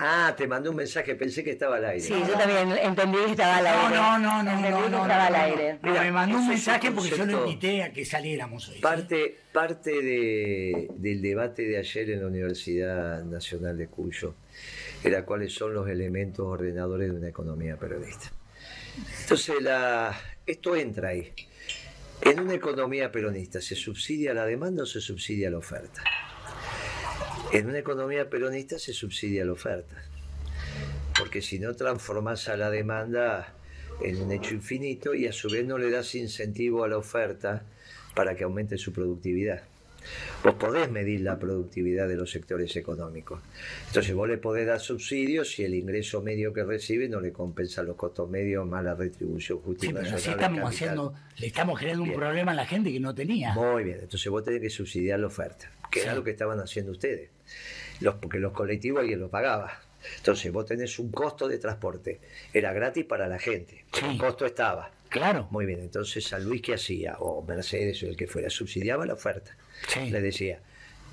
Ah, te mandó un mensaje, pensé que estaba al aire. Sí, yo también entendí que estaba al aire. No, no, no, no, no, estaba al aire. me mandó un mensaje porque yo lo invité a que saliéramos hoy. Parte, parte de, del debate de ayer en la Universidad Nacional de Cuyo era cuáles son los elementos ordenadores de una economía periodista. Entonces, la, esto entra ahí. En una economía peronista, ¿se subsidia la demanda o se subsidia la oferta? En una economía peronista se subsidia la oferta. Porque si no transformas a la demanda en un hecho infinito y a su vez no le das incentivo a la oferta para que aumente su productividad. Vos podés medir la productividad de los sectores económicos. Entonces vos le podés dar subsidios si el ingreso medio que recibe no le compensa los costos medios más la retribución justa. Sí, pero así estamos haciendo, le estamos creando un problema a la gente que no tenía. Muy bien, entonces vos tenés que subsidiar la oferta, que era lo que estaban haciendo ustedes. Los, porque los colectivos alguien lo pagaba. Entonces vos tenés un costo de transporte, era gratis para la gente, el costo estaba. Claro. Muy bien, entonces San Luis, ¿qué hacía? O Mercedes o el que fuera, subsidiaba la oferta. Le decía,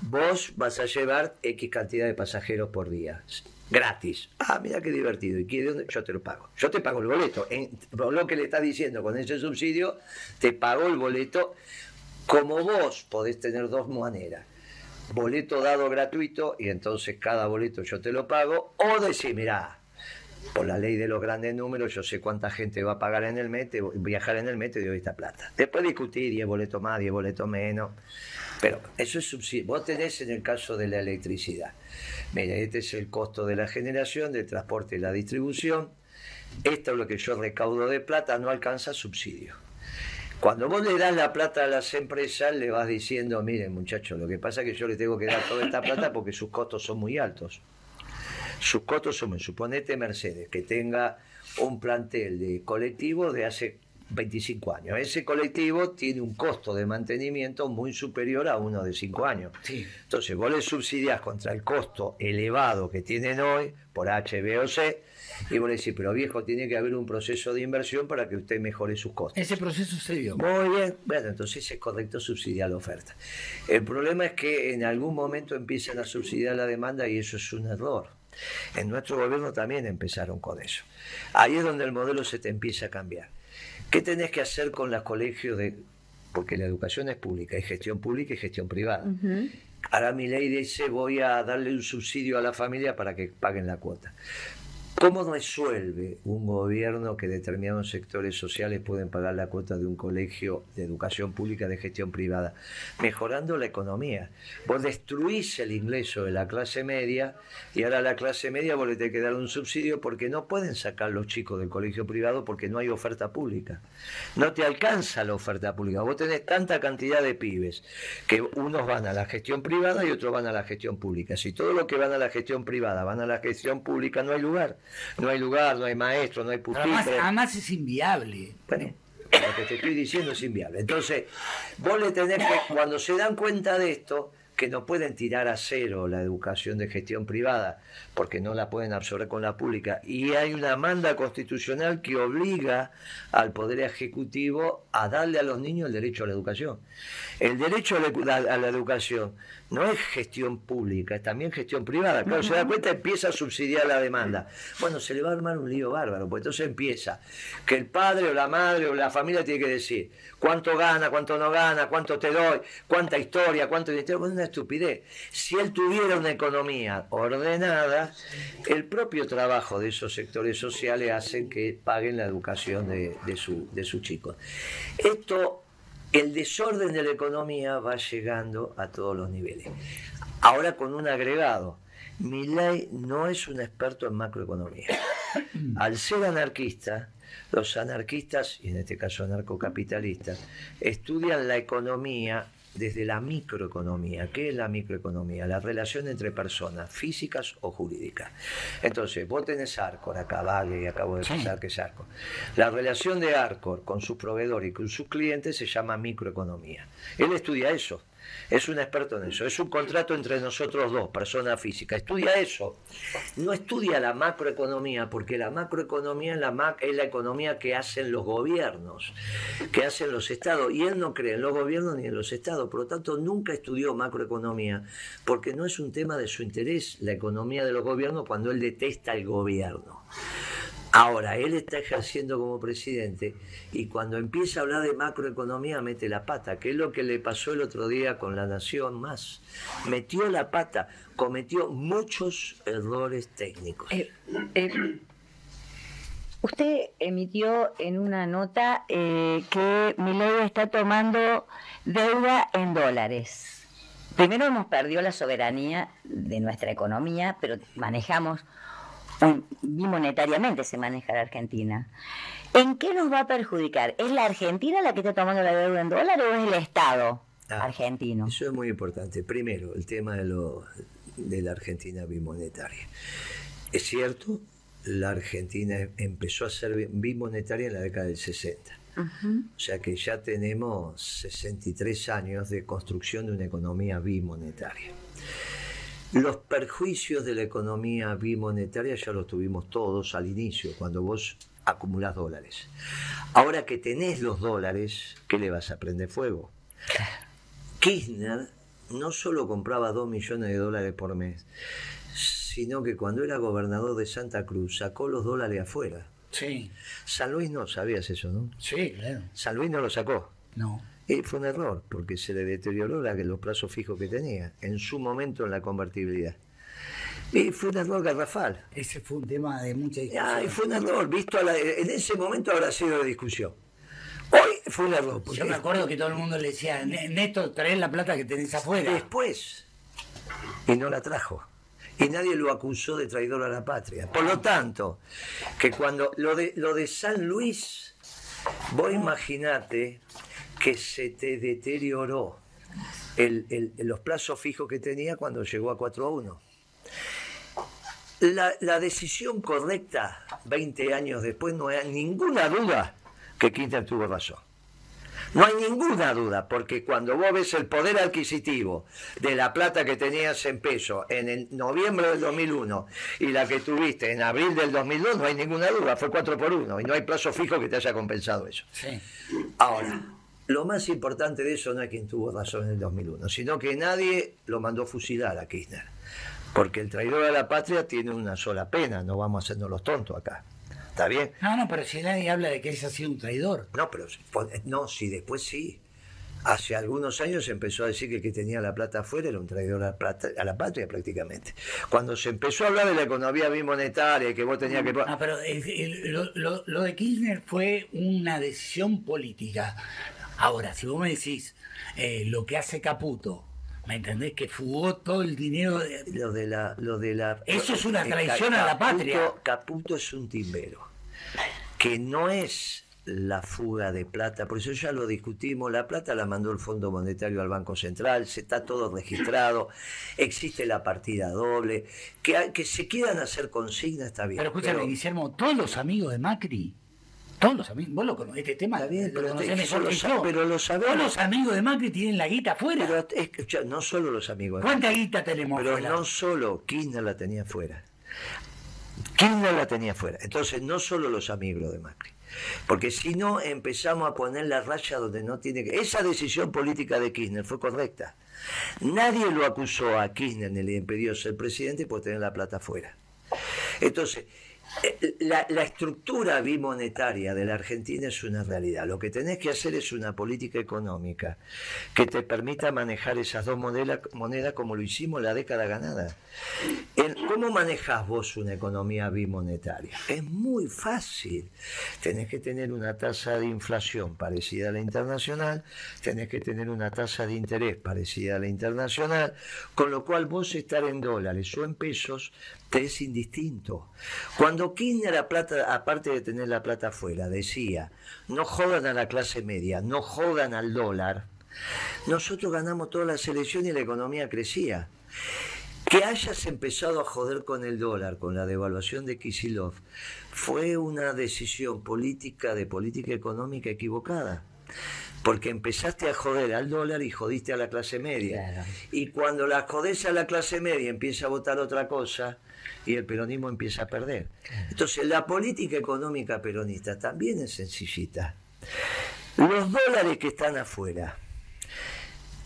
vos vas a llevar X cantidad de pasajeros por día. Gratis. Ah, mira qué divertido. ¿Y qué, dónde? Yo te lo pago. Yo te pago el boleto. Lo que le está diciendo con ese subsidio, te pago el boleto. Como vos podés tener dos maneras. Boleto dado gratuito y entonces cada boleto yo te lo pago. O decir, mira, por la ley de los grandes números, yo sé cuánta gente va a pagar en el mes, viajar en el mes, y doy esta plata. Después discutir 10 boletos más, 10 boletos menos. Pero eso es subsidio. Vos tenés en el caso de la electricidad. Mira, este es el costo de la generación, del transporte y la distribución. Esto es lo que yo recaudo de plata, no alcanza subsidio. Cuando vos le das la plata a las empresas, le vas diciendo, miren muchachos, lo que pasa es que yo le tengo que dar toda esta plata porque sus costos son muy altos. Sus costos son, suponete Mercedes, que tenga un plantel de colectivos de hace 25 años. Ese colectivo tiene un costo de mantenimiento muy superior a uno de 5 años. Entonces vos le subsidias contra el costo elevado que tienen hoy por H, B o C y vos le decís, pero viejo, tiene que haber un proceso de inversión para que usted mejore sus costos. Ese proceso se dio. Muy bien, bueno, entonces es correcto subsidiar la oferta. El problema es que en algún momento empiezan a subsidiar la demanda y eso es un error. En nuestro gobierno también empezaron con eso. Ahí es donde el modelo se te empieza a cambiar. ¿Qué tenés que hacer con los colegios de.? Porque la educación es pública, hay gestión pública y gestión privada. Ahora mi ley dice voy a darle un subsidio a la familia para que paguen la cuota. ¿Cómo resuelve un gobierno que determinados sectores sociales pueden pagar la cuota de un colegio de educación pública de gestión privada? Mejorando la economía. Vos destruís el ingreso de la clase media y ahora a la clase media vos le tenés que dar un subsidio porque no pueden sacar los chicos del colegio privado porque no hay oferta pública. No te alcanza la oferta pública. Vos tenés tanta cantidad de pibes que unos van a la gestión privada y otros van a la gestión pública. Si todos los que van a la gestión privada van a la gestión pública, no hay lugar no hay lugar, no hay maestro, no hay pupitre. Además, es inviable. Bueno, lo que te estoy diciendo es inviable. Entonces, vos le tenés que, cuando se dan cuenta de esto, que no pueden tirar a cero la educación de gestión privada, porque no la pueden absorber con la pública, y hay una manda constitucional que obliga al Poder Ejecutivo a darle a los niños el derecho a la educación. El derecho a la educación no es gestión pública, es también gestión privada. Claro, se da cuenta, empieza a subsidiar la demanda. Bueno, se le va a armar un lío bárbaro, pues entonces empieza que el padre o la madre o la familia tiene que decir cuánto gana, cuánto no gana, cuánto te doy, cuánta historia, cuánto dinero, es una estupidez. Si él tuviera una economía ordenada, el propio trabajo de esos sectores sociales hace que paguen la educación de, de, su, de sus chicos. Esto el desorden de la economía va llegando a todos los niveles. Ahora con un agregado, ley no es un experto en macroeconomía. (coughs) Al ser anarquista, los anarquistas, y en este caso anarcocapitalistas, estudian la economía desde la microeconomía. ¿Qué es la microeconomía? La relación entre personas físicas o jurídicas. Entonces, vos tenés Arcor, acá Valle, y acabo de pensar que es Arcor. La relación de Arcor con su proveedor y con sus clientes se llama microeconomía. Él estudia eso es un experto en eso. Es un contrato entre nosotros dos, persona física. Estudia eso. No estudia la macroeconomía, porque la macroeconomía es la, es la economía que hacen los gobiernos, que hacen los estados. Y él no cree en los gobiernos ni en los estados. Por lo tanto, nunca estudió macroeconomía, porque no es un tema de su interés la economía de los gobiernos cuando él detesta el gobierno. Ahora, él está ejerciendo como presidente y cuando empieza a hablar de macroeconomía mete la pata, que es lo que le pasó el otro día con la Nación Más. Metió la pata, cometió muchos errores técnicos. Eh, eh, usted emitió en una nota eh, que Milei está tomando deuda en dólares. Primero hemos perdido la soberanía de nuestra economía, pero manejamos bimonetariamente se maneja la Argentina. ¿En qué nos va a perjudicar? ¿Es la Argentina la que está tomando la deuda en dólares o es el Estado ah, argentino? Eso es muy importante. Primero, el tema de, lo, de la Argentina bimonetaria. Es cierto, la Argentina empezó a ser bimonetaria en la década del 60. O sea que ya tenemos 63 años de construcción de una economía bimonetaria. Los perjuicios de la economía bimonetaria ya los tuvimos todos al inicio, cuando vos acumulás dólares. Ahora que tenés los dólares, ¿qué le vas a prender fuego? Kirchner no solo compraba 2 millones de dólares por mes, sino que cuando era gobernador de Santa Cruz sacó los dólares afuera. Sí. San Luis no, sabías eso, ¿no? Sí, claro. San Luis no lo sacó. No. Y fue un error, porque se le deterioró la, los plazos fijos que tenía, en su momento en la convertibilidad. Y fue un error garrafal. Ese fue un tema de mucha discusión. y fue un error, visto en ese momento habrá sido de discusión. Hoy fue un error. Yo me acuerdo que todo el mundo le decía, Neto, traes la plata que tenés afuera. Después, y no la trajo. Y nadie lo acusó de traidor a la patria. Por lo tanto, que cuando lo de, lo de San Luis, vos imaginate que se te deterioró los plazos fijos que tenía cuando llegó a 4 a 1. La, decisión correcta, 20 años después, no hay ninguna duda que Kirchner tuvo razón. No hay ninguna duda, porque cuando vos ves el poder adquisitivo de la plata que tenías en peso en el noviembre del 2001 y la que tuviste en abril del 2002, no hay ninguna duda, fue 4 por 1 y no hay plazo fijo que te haya compensado eso. Ahora, lo más importante de eso no es quien tuvo razón en el 2001, sino que nadie lo mandó fusilar a Kirchner. Porque el traidor de la patria tiene una sola pena, no vamos a hacernos los tontos acá. ¿Está bien? No, no, pero si nadie habla de que ese ha sido un traidor. No, pero no, sí, después sí. Hace algunos años se empezó a decir que el que tenía la plata afuera era un traidor a, la patria prácticamente. Cuando se empezó a hablar de la economía bimonetaria que vos tenías que... Ah, pero lo, de Kirchner fue una decisión política. Ahora, si vos me decís eh, lo que hace Caputo, ¿Me entendés? Que fugó todo el dinero. De... Lo de la, lo de la. Eso es una traición a la patria. Caputo es un timbero. Que no es la fuga de plata, por eso ya lo discutimos, la plata la mandó el Fondo Monetario al Banco Central, se está todo registrado, existe la partida doble, que, que se quieran hacer consignas está bien. Pero escúchame, Guillermo, todos los amigos de Macri todos los amigos, vos lo conocés, este tema Está bien, pero, lo pero lo sabemos. Todos los amigos de Macri tienen la guita afuera. Pero no solo los amigos. ¿Cuánta guita tenemos Pero no solo Kirchner la tenía afuera. Kirchner la tenía afuera. Entonces, no solo los amigos de Macri. Porque si no, empezamos a poner la raya donde no tiene que... Esa decisión política de Kirchner fue correcta. Nadie lo acusó a Kirchner ni le impidió ser presidente por tener la plata afuera. Entonces, la, estructura bimonetaria de la Argentina es una realidad. Lo que tenés que hacer es una política económica que te permita manejar esas dos monedas, como lo hicimos la década ganada. ¿Cómo manejás vos una economía bimonetaria? Es muy fácil. Tenés que tener una tasa de inflación parecida a la internacional, tenés que tener una tasa de interés parecida a la internacional, con lo cual vos estar en dólares o en pesos es indistinto. Cuando Kirchner, plata, aparte de tener la plata afuera, decía, no jodan a la clase media, no jodan al dólar, nosotros ganamos todas las elecciones y la economía crecía. Que hayas empezado a joder con el dólar, con la devaluación de Kisilov, fue una decisión política de política económica equivocada porque empezaste a joder al dólar y jodiste a la clase media. Y cuando la jodés a la clase media empieza a votar otra cosa y el peronismo empieza a perder. Entonces la política económica peronista también es sencillita. Los dólares que están afuera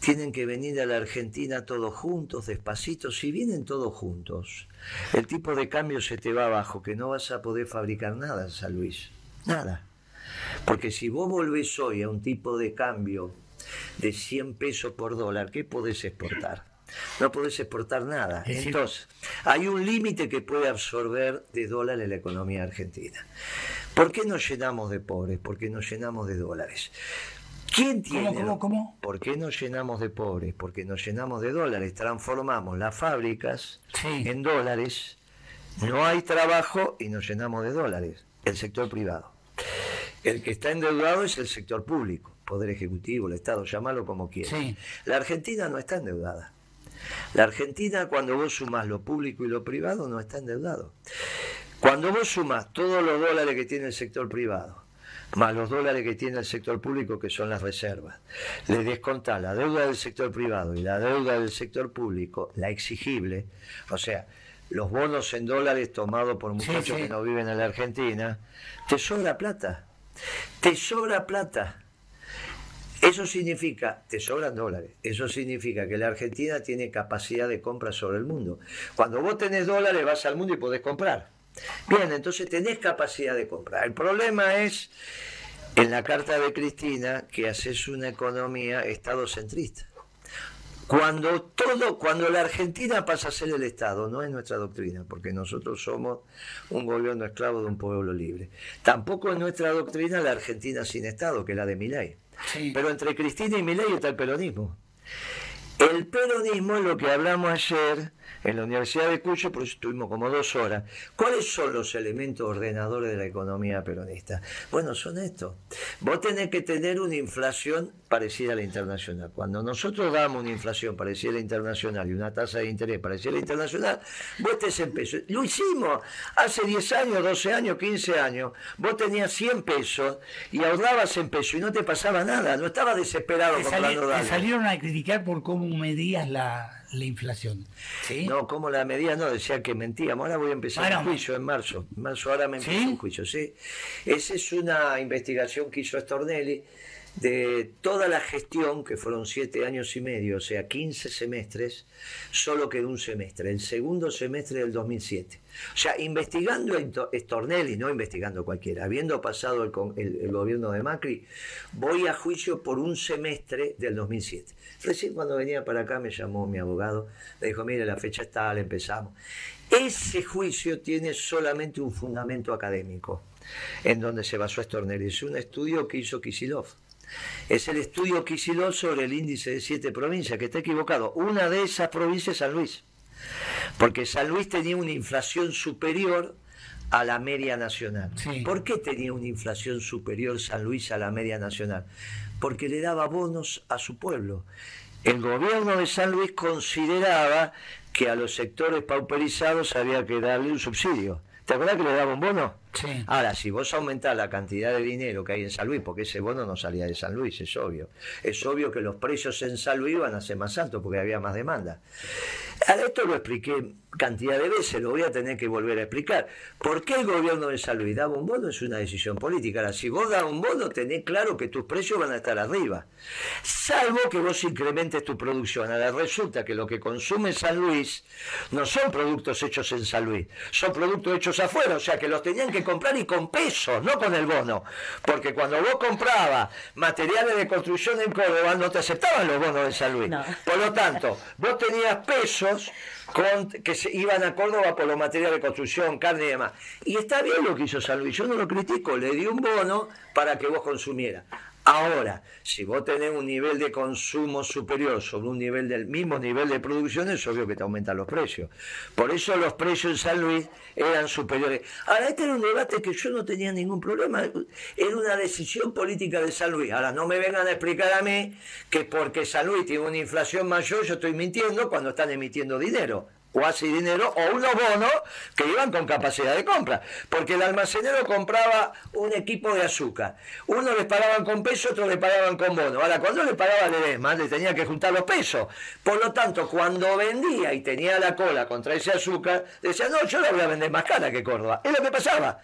tienen que venir a la Argentina todos juntos, despacito. Si vienen todos juntos, el tipo de cambio se te va abajo, que no vas a poder fabricar nada, San Luis. Nada. Porque si vos volvés hoy a un tipo de cambio de 100 pesos por dólar, ¿qué podés exportar? No podés exportar nada. Entonces, hay un límite que puede absorber de dólares la economía argentina. ¿Por qué nos llenamos de pobres? Porque nos llenamos de dólares. ¿Quién tiene? ¿Cómo, cómo, ¿Por qué nos llenamos de pobres? Porque nos llenamos de dólares. Transformamos las fábricas en dólares. No hay trabajo y nos llenamos de dólares. El sector privado. El que está endeudado es el sector público, Poder Ejecutivo, el Estado, llámalo como quieras. La Argentina no está endeudada. La Argentina, cuando vos sumas lo público y lo privado, no está endeudado. Cuando vos sumas todos los dólares que tiene el sector privado, más los dólares que tiene el sector público, que son las reservas, le descontás la deuda del sector privado y la deuda del sector público, la exigible, o sea, los bonos en dólares tomados por muchachos que no viven en la Argentina, te sobra plata. Te sobra plata. Eso significa, te sobran dólares, eso significa que la Argentina tiene capacidad de compra sobre el mundo. Cuando vos tenés dólares vas al mundo y podés comprar. Bien, entonces tenés capacidad de comprar. El problema es en la carta de Cristina que haces una economía estado-centrista. Cuando todo, cuando la Argentina pasa a ser el Estado, no es nuestra doctrina, porque nosotros somos un gobierno esclavo de un pueblo libre. Tampoco es nuestra doctrina la Argentina sin Estado, que es la de Milei. Pero entre Cristina y Milei está el peronismo. El peronismo es lo que hablamos ayer en la Universidad de Cuyo, por eso estuvimos como dos horas. ¿Cuáles son los elementos ordenadores de la economía peronista? Bueno, son estos. Vos tenés que tener una inflación parecida a la internacional. Cuando nosotros damos una inflación parecida a la internacional y una tasa de interés parecida a la internacional, vos estés en pesos. Lo hicimos hace 10 años, 12 años, 15 años. Vos tenías 100 pesos y ahorrabas en pesos y no te pasaba nada. No estabas desesperado comprando Te salieron a criticar por cómo medías la, la inflación. ¿sí? No, como la medida no, decía que mentíamos. Ahora voy a empezar un juicio en marzo. En marzo ahora me empiezo un juicio, ¿sí? Esa es una investigación que hizo Stornelli de toda la gestión, que fueron siete años y medio, o sea, 15 semestres, solo quedó un semestre, el segundo semestre del 2007. O sea, investigando Stornelli, no investigando cualquiera, habiendo pasado el, el, gobierno de Macri, voy a juicio por un semestre del 2007. Recién cuando venía para acá me llamó mi abogado, me dijo, mire, la fecha está, tal, empezamos. Ese juicio tiene solamente un fundamento académico, en donde se basó Stornelli. Es un estudio que hizo Kisilov. Es el estudio Kisilov sobre el índice de siete provincias, que está equivocado. Una de esas provincias es San Luis. Porque San Luis tenía una inflación superior a la media nacional. ¿Por qué tenía una inflación superior San Luis a la media nacional? Porque le daba bonos a su pueblo. El gobierno de San Luis consideraba que a los sectores pauperizados había que darle un subsidio. ¿Te acuerdas que le daba un bono? Ahora, si vos aumentás la cantidad de dinero que hay en San Luis, porque ese bono no salía de San Luis, es obvio. Es obvio que los precios en San Luis iban a ser más altos porque había más demanda. Esto lo expliqué cantidad de veces, lo voy a tener que volver a explicar. ¿Por qué el gobierno de San Luis daba un bono? Es una decisión política. Ahora, si vos das un bono, tenés claro que tus precios van a estar arriba. Salvo que vos incrementes tu producción. Ahora, resulta que lo que consume San Luis no son productos hechos en San Luis, son productos hechos afuera. O sea, que los tenían que comprar y con pesos, no con el bono. Porque cuando vos comprabas materiales de construcción en Córdoba, no te aceptaban los bonos de San Luis. Por lo tanto, vos tenías pesos que se iban a Córdoba por los materiales de construcción, carne y demás. Y está bien lo que hizo San Luis, yo no lo critico, le di un bono para que vos consumieras. Ahora, si vos tenés un nivel de consumo superior sobre un nivel del mismo nivel de producción, es obvio que te aumentan los precios. Por eso los precios en San Luis eran superiores. Ahora, este era un debate que yo no tenía ningún problema. Era una decisión política de San Luis. Ahora, no me vengan a explicar a mí que porque San Luis tiene una inflación mayor, yo estoy mintiendo cuando están emitiendo dinero o así dinero o unos bonos que iban con capacidad de compra. Porque el almacenero compraba un equipo de azúcar. Uno les pagaban con peso, otro le pagaban con bono. Ahora, cuando le pagaba Ledesma, le tenía que juntar los pesos. Por lo tanto, cuando vendía y tenía la cola contra ese azúcar, decía, no, yo la voy a vender más cara que Córdoba. Es lo que pasaba.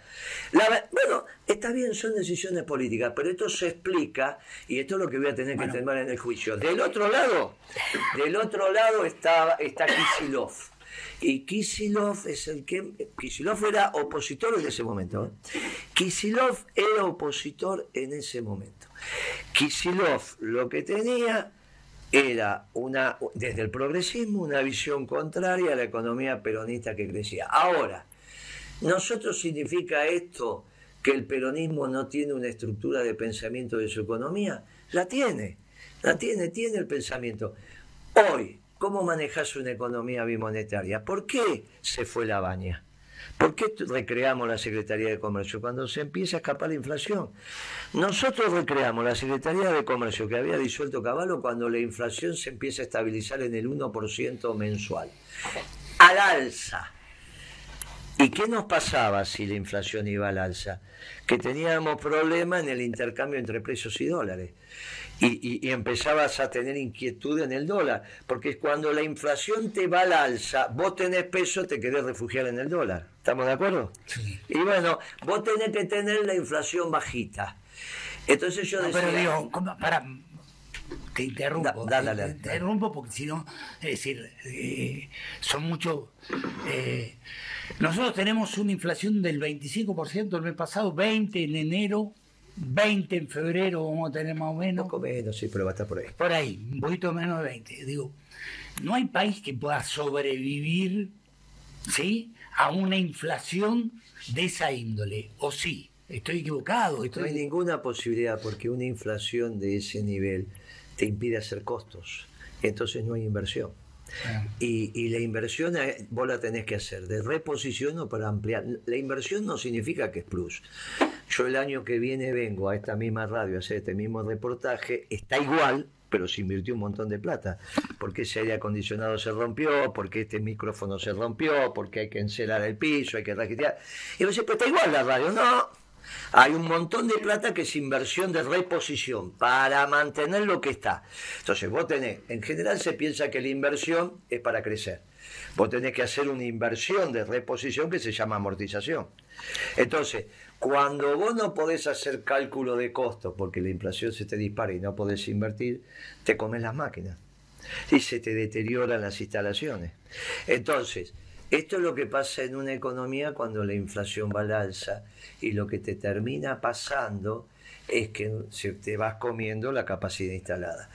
bueno, está bien, son decisiones políticas, pero esto se explica, y esto es lo que voy a tener que entender en el juicio. Del otro lado, del otro lado está, está Kisilov. Y Kisilov es el que. Kisilov era opositor en ese momento. ¿eh? Kisilov era opositor en ese momento. Kisilov lo que tenía era una, desde el progresismo, una visión contraria a la economía peronista que crecía. Ahora, ¿nosotros significa esto que el peronismo no tiene una estructura de pensamiento de su economía? La tiene, la tiene, tiene el pensamiento. Hoy, ¿Cómo manejas una economía bimonetaria? ¿Por qué se fue la baña? ¿Por qué recreamos la Secretaría de Comercio? Cuando se empieza a escapar la inflación. Nosotros recreamos la Secretaría de Comercio que había disuelto Caballo cuando la inflación se empieza a estabilizar en el 1% mensual. Al alza. ¿Y qué nos pasaba si la inflación iba al alza? Que teníamos problemas en el intercambio entre precios y dólares y, empezabas a tener inquietud en el dólar, porque cuando la inflación te va al alza, vos tenés peso, te querés refugiar en el dólar. ¿Estamos de acuerdo? Y bueno, vos tenés que tener la inflación bajita. Entonces yo decía... Pero digo, para, te interrumpo. te, interrumpo porque si no, es decir, eh, son muchos... Eh, nosotros tenemos una inflación del 25% el mes pasado, 20 en enero, 20 en febrero vamos a tener más o menos. Poco menos, sí, pero va a estar por ahí. Por ahí, un poquito menos de 20. Digo, no hay país que pueda sobrevivir, ¿sí? A una inflación de esa índole, o sí. Estoy equivocado. No hay ninguna posibilidad porque una inflación de ese nivel te impide hacer costos. Entonces no hay inversión. Y, la inversión eh, vos la tenés que hacer de reposición o para ampliar. La inversión no significa que es plus. Yo el año que viene vengo a esta misma radio a hacer este mismo reportaje, está igual, pero se invirtió un montón de plata. Porque ese aire acondicionado se rompió, porque este micrófono se rompió, porque hay que encelar el piso, hay que raquetear. Y vos pues está igual la radio. No, hay un montón de plata que es inversión de reposición para mantener lo que está. Entonces, vos tenés, en general se piensa que la inversión es para crecer. Vos tenés que hacer una inversión de reposición que se llama amortización. Entonces, cuando vos no podés hacer cálculo de costos porque la inflación se te dispara y no podés invertir, te comes las máquinas y se te deterioran las instalaciones. Entonces, esto es lo que pasa en una economía cuando la inflación va al alza y lo que te termina pasando es que te vas comiendo la capacidad instalada.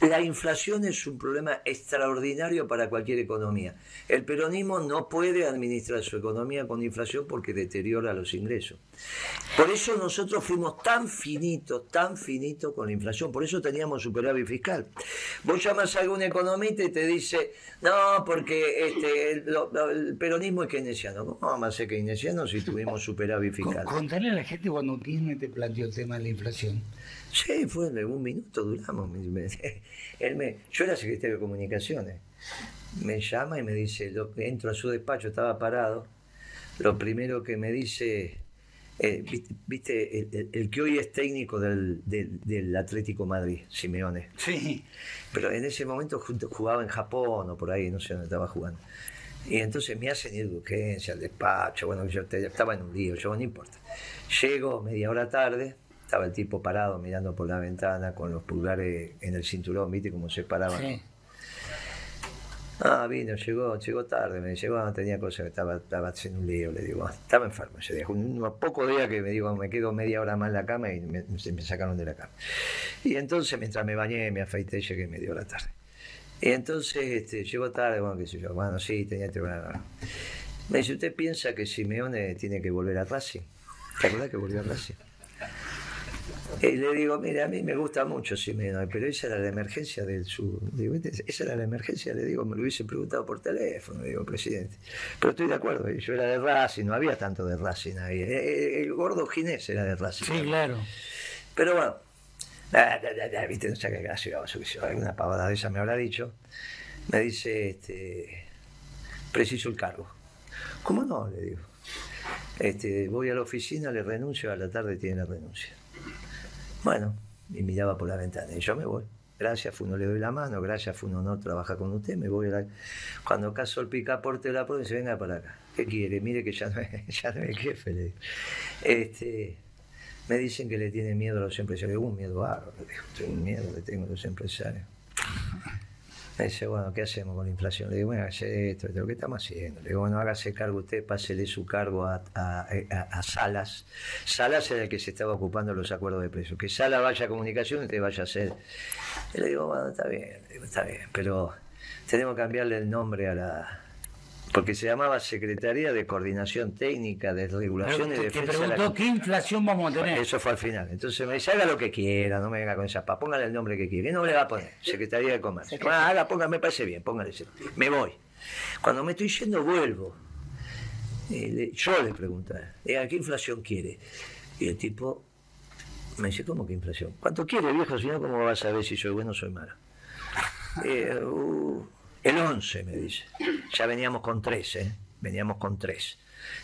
La inflación es un problema extraordinario para cualquier economía. El peronismo no puede administrar su economía con inflación porque deteriora los ingresos. Por eso nosotros fuimos tan finitos, tan finitos con la inflación. Por eso teníamos superávit fiscal. Vos llamas a algún economista y te dice, no, porque este, el, peronismo es keynesiano. ¿Cómo vamos a ser keynesiano si tuvimos superávit fiscal? Contarle a la gente cuando Kirchner te planteó el tema de la inflación. Sí, fue en un minuto, duramos. (laughs) Él me, yo era secretario de comunicaciones. Me llama y me dice, entro a su despacho, estaba parado. Lo primero que me dice, eh, viste, el, que hoy es técnico del, del, Atlético Madrid, Simeone. Sí. Pero en ese momento jugaba en Japón o por ahí, no sé dónde estaba jugando. Y entonces me hacen ir de urgencia al despacho, bueno, yo estaba en un lío, yo no importa. Llego media hora tarde, estaba el tipo parado mirando por la ventana con los pulgares en el cinturón, ¿viste cómo se paraba? Ah, vino, llegó, llegó tarde, me dice, bueno, tenía cosas, estaba, estaba haciendo un lío, le digo, estaba enfermo ese día, unos pocos días que me digo, me quedo media hora más en la cama y me, me sacaron de la cama. Y entonces, mientras me bañé, me afeité, llegué media hora tarde. Y entonces, este, llegó tarde, bueno, qué sé yo, bueno, sí, tenía que... Me dice, ¿usted piensa que Simeone tiene que volver a Racing? ¿Te acuerdas que volvió a Racing? Y le digo, mire, a mí me gusta mucho Simeone, pero esa era la emergencia del sur. esa era la emergencia, le digo, me lo hubiese preguntado por teléfono, le digo, presidente. Pero estoy de acuerdo, yo era de Racing, no había tanto de Racing ahí. Eh, eh, el gordo Ginés era de Racing. Sí, claro. Pero bueno, viste, no sé qué gracia, alguna pavada de esa me habrá dicho. Me dice, este, preciso el cargo. ¿Cómo no? Le digo. Este, voy a la oficina, le renuncio, a la tarde tiene la renuncia. Bueno, y miraba por la ventana y yo me voy. Gracias, Funo, le doy la mano, gracias, Funo, no trabaja con usted, me voy a la... Cuando caso el picaporte de la provincia, venga para acá. ¿Qué quiere? Mire que ya no es, (laughs) ya no es jefe, le. Este, me dicen que le tiene miedo a los empresarios. Un miedo bárbaro, le tengo miedo que tengo a los empresarios. Me dice, bueno, ¿qué hacemos con la inflación? Le digo, bueno, hace esto, esto, ¿qué estamos haciendo? Le digo, bueno, hágase cargo usted, pásele su cargo a, Salas. Salas era el que se estaba ocupando los acuerdos de precios. Que Salas vaya a comunicación y usted vaya a hacer. Y le digo, bueno, está bien, digo, está bien, pero tenemos que cambiarle el nombre a la, porque se llamaba Secretaría de Coordinación Técnica de Regulación y Defensa. Te preguntó qué inflación vamos a tener. Eso fue al final. Entonces me dice, haga lo que quiera, no me venga con esa pa, póngale el nombre que quiera. ¿Qué nombre le va a poner? Secretaría de Comercio. Ah, haga, ponga, me parece bien, póngale ese. Me voy. Cuando me estoy yendo, vuelvo. yo le pregunté, ¿qué inflación quiere? Y el tipo me dice, ¿cómo que inflación? ¿Cuánto quiere, viejo? Si no, ¿cómo vas a saber si soy bueno o soy malo? (laughs) Eh, uh, el 11, me dice. Ya veníamos con 3, ¿eh? Veníamos con 3.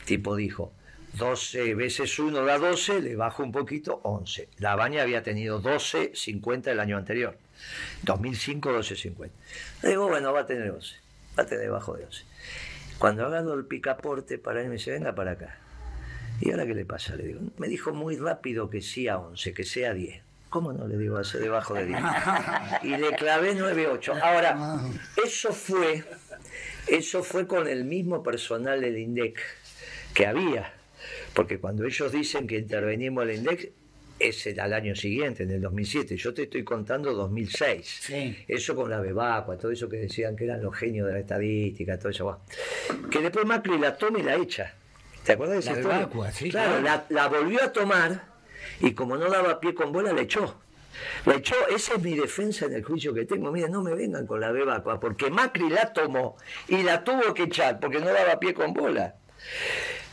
Tipo dijo, 12 veces 1 da 12, le bajo un poquito, 11. La baña había tenido 12.50 el año anterior. 2005, 12.50. Le digo, bueno, va a tener 11. Va a tener debajo de 11. Cuando haga el picaporte para él, me dice, venga para acá. ¿Y ahora qué le pasa? Le digo, me dijo muy rápido que sí a 11, que sea 10. ¿Cómo no le digo hacer debajo de 10? Y le clavé 9.8. Ahora, eso fue, eso fue con el mismo personal del INDEC que había. Porque cuando ellos dicen que intervenimos el INDEC, es el, al año siguiente, en el 2007. Yo te estoy contando 2006. Eso con la Bebacua, todo eso que decían que eran los genios de la estadística, todo eso. Que después Macri la toma y la echa. ¿Te acuerdas de esa la historia? claro, La, la volvió a tomar y como no daba pie con bola, le echó. De hecho, esa es mi defensa en el juicio que tengo. Mira, no me vengan con la bebacua, porque Macri la tomó y la tuvo que echar porque no daba pie con bola.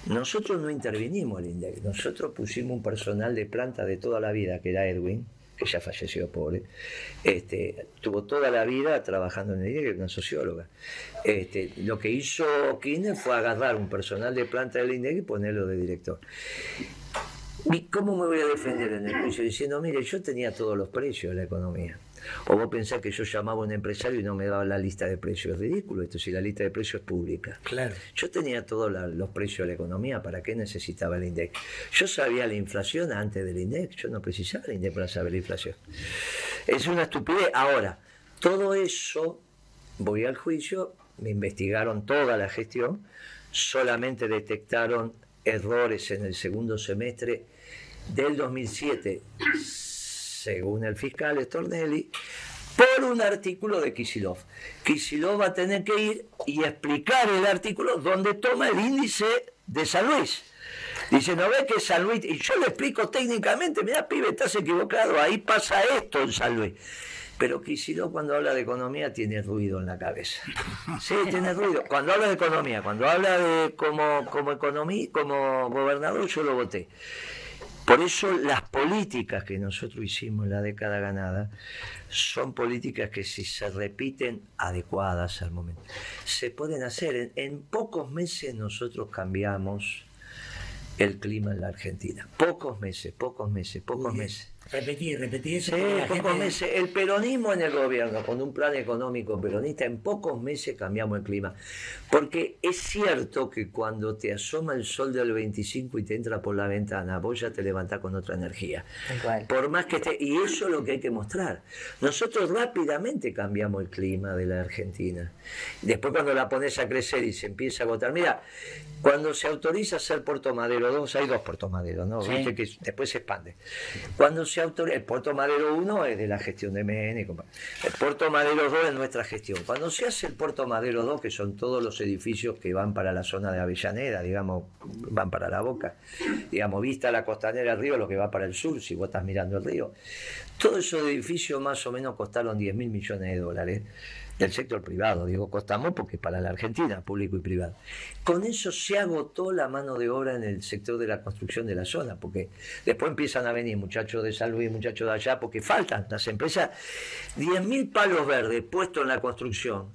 Nosotros no intervinimos INDEC, nosotros pusimos un personal de planta de toda la vida, que era Edwin, que ya falleció pobre, este, tuvo toda la vida trabajando en el INDEC, una socióloga. Este, lo que hizo Kirchner fue agarrar un personal de planta del INDEC y ponerlo de director. ¿Y cómo me voy a defender en el juicio? Diciendo, mire, yo tenía todos los precios de la economía. O vos pensás que yo llamaba a un empresario y no me daba la lista de precios. Es ridículo esto, si la lista de precios es pública. Claro. Yo tenía todos los precios de la economía, ¿para qué necesitaba el INDEC? Yo sabía la inflación antes del INDEC, yo no precisaba el INDEC para saber la inflación. Es una estupidez. Ahora, todo eso, voy al juicio, me investigaron toda la gestión, solamente detectaron errores en el segundo semestre del 2007 según el fiscal Stornelli, por un artículo de Kisilov. Kisilov va a tener que ir y explicar el artículo donde toma el índice de San Luis. Dice, no ve que San Luis, y yo le explico técnicamente, mira, pibe, estás equivocado, ahí pasa esto en San Luis. Pero Kisilov cuando habla de economía tiene ruido en la cabeza. Sí, tiene ruido. Cuando habla de economía, cuando habla de como, como economía, como gobernador, yo lo voté. Por eso las políticas que nosotros hicimos en la década ganada son políticas que si se repiten adecuadas al momento, se pueden hacer. En, pocos meses nosotros cambiamos el clima en la Argentina. Pocos meses, pocos meses, pocos meses. Repetí, repetí eso. Sí, pocos meses. El peronismo en el gobierno, con un plan económico peronista, en pocos meses cambiamos el clima. Porque es cierto que cuando te asoma el sol del 25 y te entra por la ventana, vos ya te levantás con otra energía. Por más que esté. Y eso es lo que hay que mostrar. Nosotros rápidamente cambiamos el clima de la Argentina. Después, cuando la pones a crecer y se empieza a agotar. Mira, cuando se autoriza hacer Puerto Madero 2, hay dos Puerto Madero, ¿no? Viste que después se expande. Cuando se el Puerto Madero 1 es de la gestión de MN, el Puerto Madero 2 es nuestra gestión. Cuando se hace el Puerto Madero 2, que son todos los edificios que van para la zona de Avellaneda, digamos, van para la boca, digamos, vista la costanera del río, lo que va para el sur, si vos estás mirando el río, todos esos edificios más o menos costaron 10 mil millones de dólares del sector privado, digo costamos porque para la Argentina, público y privado. Con eso se agotó la mano de obra en el sector de la construcción de la zona, porque después empiezan a venir muchachos de San Luis, muchachos de allá, porque faltan las empresas, 10.000 palos verdes puestos en la construcción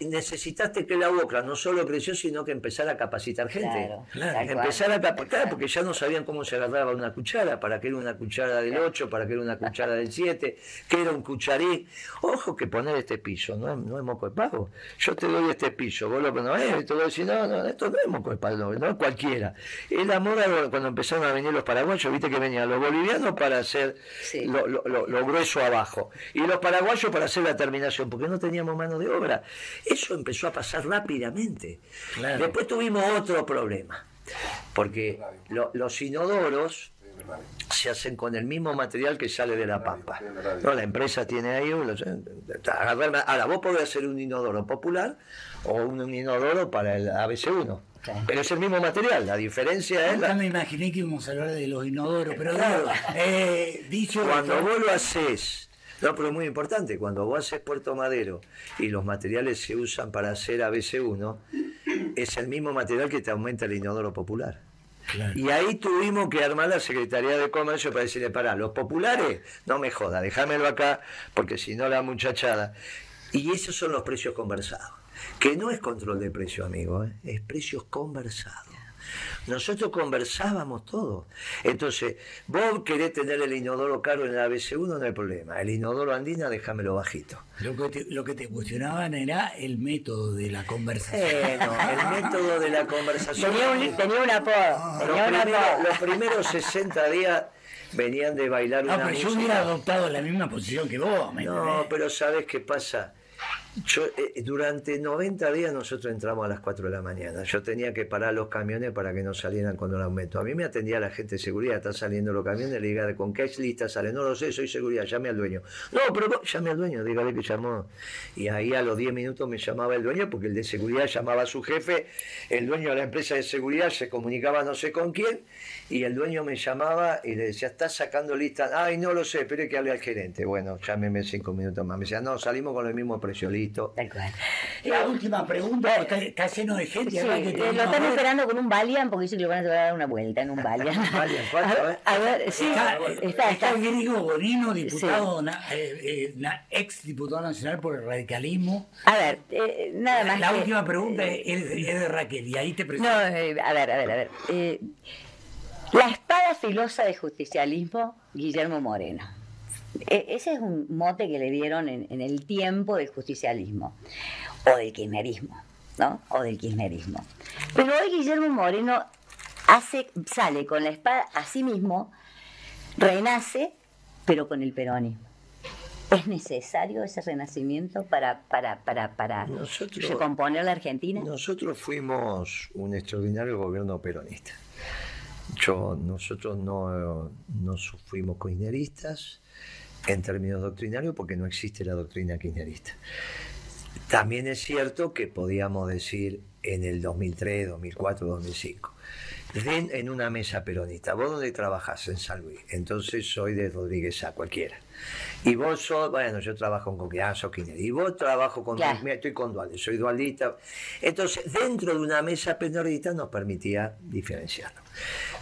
necesitaste que la boca no solo creció, sino que empezara a capacitar gente. Empezar a capacitar, porque ya no sabían cómo se agarraba una cuchara, para qué era una cuchara del 8, para qué era una cuchara del 7, qué era un cucharín. Ojo que poner este piso, no es, no es moco de pago. Yo te doy este piso, vos lo pones, eh, y te voy no, no, esto no es moco de pago, no es cualquiera. El amor cuando empezaron a venir los paraguayos, viste que venían los bolivianos para hacer lo, lo grueso abajo, y los paraguayos para hacer la terminación, porque no teníamos mano de obra. Eso empezó a pasar rápidamente. Después tuvimos otro problema, porque los inodoros se hacen con el mismo material que sale de la pampa. No, la empresa tiene ahí. Ahora, vos podés hacer un inodoro popular o un inodoro para el ABC1. Pero es el mismo material, la diferencia es. Nunca me imaginé que íbamos a hablar de los inodoros, pero claro, eh, dicho. Cuando vos lo haces no, pero es muy importante, cuando vos haces Puerto Madero y los materiales se usan para hacer ABC1, es el mismo material que te aumenta el inodoro popular. Y ahí tuvimos que armar la Secretaría de Comercio para decirle, para, los populares, no me joda, déjamelo acá, porque si no la muchachada. Y esos son los precios conversados. Que no es control de precio, amigo, ¿eh? es precios conversados. Nosotros conversábamos todo. Entonces, vos querés tener el inodoro caro en la ABC1, no hay problema. El inodoro andina, déjamelo bajito. Lo que te, lo que te cuestionaban era el método de la conversación. Bueno, el (laughs) método de la conversación. Tenía un, tenía un apodo. los, primeros, 60 días venían de bailar no, pero yo hubiera adoptado la misma posición que vos. no, pero ¿sabes qué pasa? Yo, eh, durante 90 días nosotros entramos a las 4 de la mañana. Yo tenía que parar los camiones para que no salieran con el aumento. A mí me atendía la gente de seguridad, están saliendo los camiones, le diga, ¿con qué lista sale? No lo sé, soy seguridad, llame al dueño. No, pero llame al dueño, dígale que llamó. Y ahí a los 10 minutos me llamaba el dueño, porque el de seguridad llamaba a su jefe, el dueño de la empresa de seguridad se comunicaba no sé con quién, y el dueño me llamaba y le decía, ¿estás sacando lista? Ay, no lo sé, espere que hable al gerente. Bueno, llámeme cinco minutos más. Me decía, no, salimos con el mismo precio, listo. La última pregunta, está, lleno de gente. Sí, eh, lo están esperando con un Valiant porque dice que le van a dar una vuelta en un (laughs) Valiant. A, ver, sí, está, está, el griego Bonino, diputado, eh, eh, ex diputado nacional por el radicalismo. A ver, nada más. La última pregunta es, de Raquel y ahí te presento. No, a ver, a ver, a ver. La espada filosa de justicialismo, Guillermo Moreno. E, ese es un mote que le dieron en, el tiempo del justicialismo, o del kirchnerismo, ¿no? O del kirchnerismo. Pero hoy Guillermo Moreno hace, sale con la espada a sí mismo, renace, pero con el peronismo. ¿Es necesario ese renacimiento para, para, para, para recomponer la Argentina? Nosotros fuimos un extraordinario gobierno peronista. Yo, nosotros no, no fuimos kirchneristas en términos doctrinarios porque no existe la doctrina kirchnerista. También es cierto que podíamos decir en el 2003, 2004, 2005. en una mesa peronista. ¿Vos dónde trabajás? En San Luis. Entonces soy de Rodríguez A, cualquiera. Y vos sos, bueno, yo trabajo con Crianza, Y vos trabajo con, estoy con duales, soy dualista. Entonces, dentro de una mesa peronista nos permitía diferenciarnos.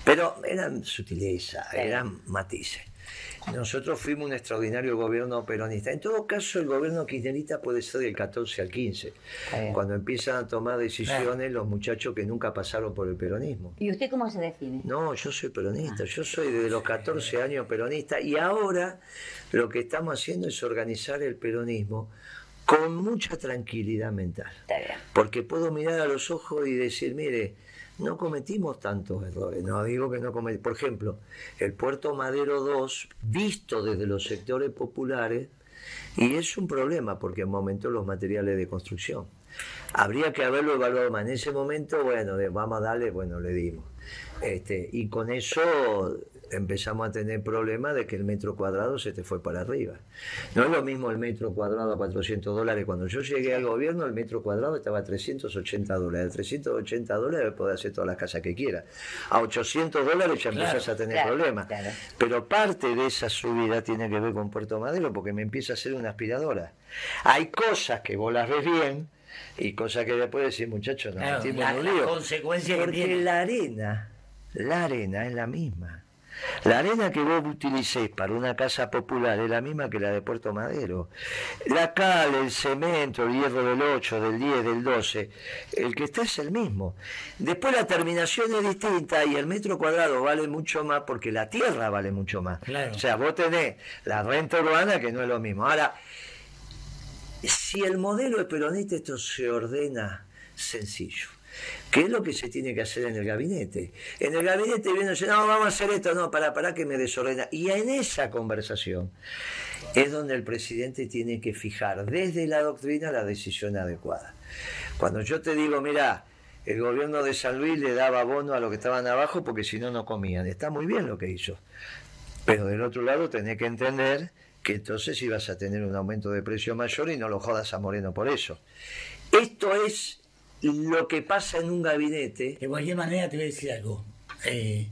Pero eran sutileza, eran matices. Nosotros fuimos un extraordinario gobierno peronista. En todo caso, el gobierno kirchnerista puede ser del 14 al 15, cuando empiezan a tomar decisiones los muchachos que nunca pasaron por el peronismo. ¿Y usted cómo se define? No, yo soy peronista, yo soy desde los 14 años peronista y ahora lo que estamos haciendo es organizar el peronismo con mucha tranquilidad mental. Porque puedo mirar a los ojos y decir, mire, no cometimos tantos errores. No digo que no cometimos. Por ejemplo, el puerto Madero 2, visto desde los sectores populares, y es un problema porque aumentó los materiales de construcción. Habría que haberlo evaluado más. En ese momento, bueno, vamos a darle, bueno, le dimos. Este, y con eso empezamos a tener problemas de que el metro cuadrado se te fue para arriba. No es lo mismo el metro cuadrado a 400 dólares. Cuando yo llegué al gobierno, el metro cuadrado estaba a 380 dólares. A 380 dólares puede hacer todas las casas que quiera. A 800 dólares ya empiezas a tener problemas. Pero parte de esa subida tiene que ver con Puerto Madero porque me empieza a ser una aspiradora. Hay cosas que vos las ves bien y cosas que después decir, muchachos, no metimos en un lío. porque la arena, la arena es la misma. La arena que vos utilicéis para una casa popular es la misma que la de Puerto Madero. La cal, el cemento, el hierro del 8, del 10, del 12, el que está es el mismo. Después la terminación es distinta y el metro cuadrado vale mucho más porque la tierra vale mucho más. O sea, vos tenés la renta urbana que no es lo mismo. Ahora, si el modelo es peronista, esto se ordena sencillo. ¿Qué es lo que se tiene que hacer en el gabinete? En el gabinete viene y no, vamos a hacer esto, no, para, para que me desordena. Y en esa conversación es donde el presidente tiene que fijar desde la doctrina la decisión adecuada. Cuando yo te digo, mira, el gobierno de San Luis le daba bono a los que estaban abajo porque si no, no comían. Está muy bien lo que hizo. Pero del otro lado tenés que entender que entonces ibas a tener un aumento de precio mayor y no lo jodas a Moreno por eso. Esto es lo que pasa en un gabinete. De cualquier manera te voy a decir algo. Eh,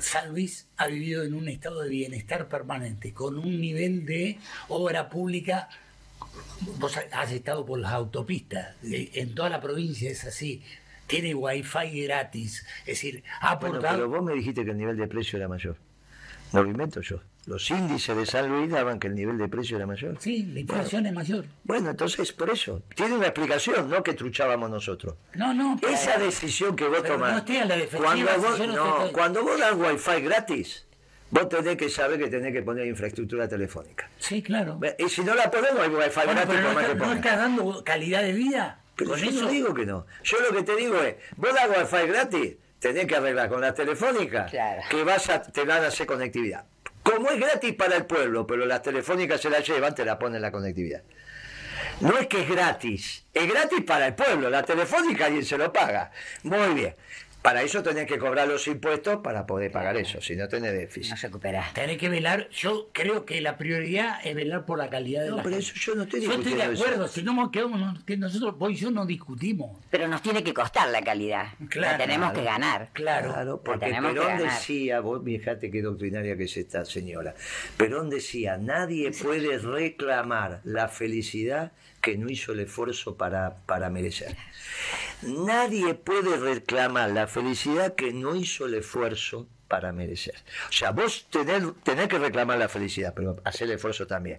San Luis ha vivido en un estado de bienestar permanente, con un nivel de obra pública. Vos has estado por las autopistas, en toda la provincia es así. Tiene wifi gratis, es decir, ha aportado... Bueno, pero vos me dijiste que el nivel de precio era mayor. No lo invento yo. Los índices de San Luis daban que el nivel de precio era mayor. Sí, la inflación es mayor. Bueno, entonces por eso. Tiene una explicación, no que truchábamos nosotros. No, no. Esa decisión que vos tomás. cuando vos, no, cuando vos das wifi gratis, vos tenés que saber que tenés que poner infraestructura telefónica. Sí, claro. Y si no la ponemos, hay wifi gratis por más que ¿No estás dando calidad de vida? Pero yo no digo que no. Yo lo que te digo es, vos das wifi gratis, tenés que arreglar con la telefónica que vas a, te van a hacer conectividad. Como es gratis para el pueblo, pero las telefónicas se la llevan, te la ponen la conectividad. No es que es gratis, es gratis para el pueblo. La telefónica alguien se lo paga. Muy bien. Para eso tenés que cobrar los impuestos para poder pagar eso, si no tenés déficit. No se recupera. Tenés que velar, yo creo que la prioridad es velar por la calidad de no, la pero eso yo no estoy Yo estoy de acuerdo, eso. si no quedamos, que nosotros, vos y yo no discutimos. Pero nos tiene que costar la calidad. Claro. la tenemos que ganar. Claro. Claro, porque tenemos que Perón ganar. decía, vos fíjate qué doctrinaria que es esta señora. Perón decía, nadie puede reclamar la felicidad que no hizo el esfuerzo para, para merecer. Nadie puede reclamar la felicidad que no hizo el esfuerzo para merecer. O sea, vos tenés, tenés que reclamar la felicidad, pero hacer el esfuerzo también.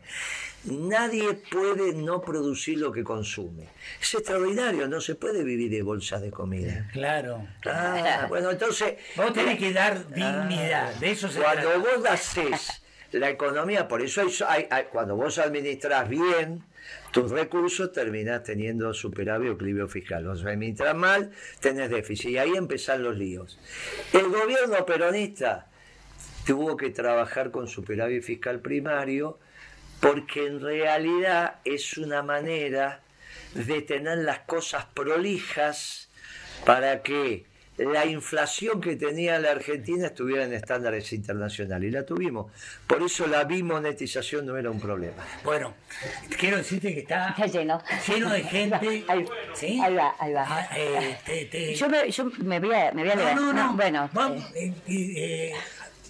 Nadie puede no producir lo que consume. Es extraordinario, no se puede vivir de bolsas de comida. Claro. Ah, bueno, entonces... Vos tenés que dar dignidad, de eso se Cuando trata. vos haces la economía, por eso hay, hay- hay- cuando vos administras bien tus recursos, terminás teniendo superávit o equilibrio fiscal. Los administras mal, tenés déficit. Y ahí empiezan los líos. El gobierno peronista tuvo que trabajar con superávit fiscal primario porque en realidad es una manera de tener las cosas prolijas para que la inflación que tenía la Argentina estuviera en estándares internacionales. Y la tuvimos. Por eso la bimonetización no era un problema. Bueno, quiero decirte que está Está lleno. lleno de gente. (laughs) Ahí, ¿Sí? ahí va, ahí va. Ah, eh, te- te- Yo me, yo me voy a, me voy a No, levantar. no, no. bueno, Vamos, eh, eh,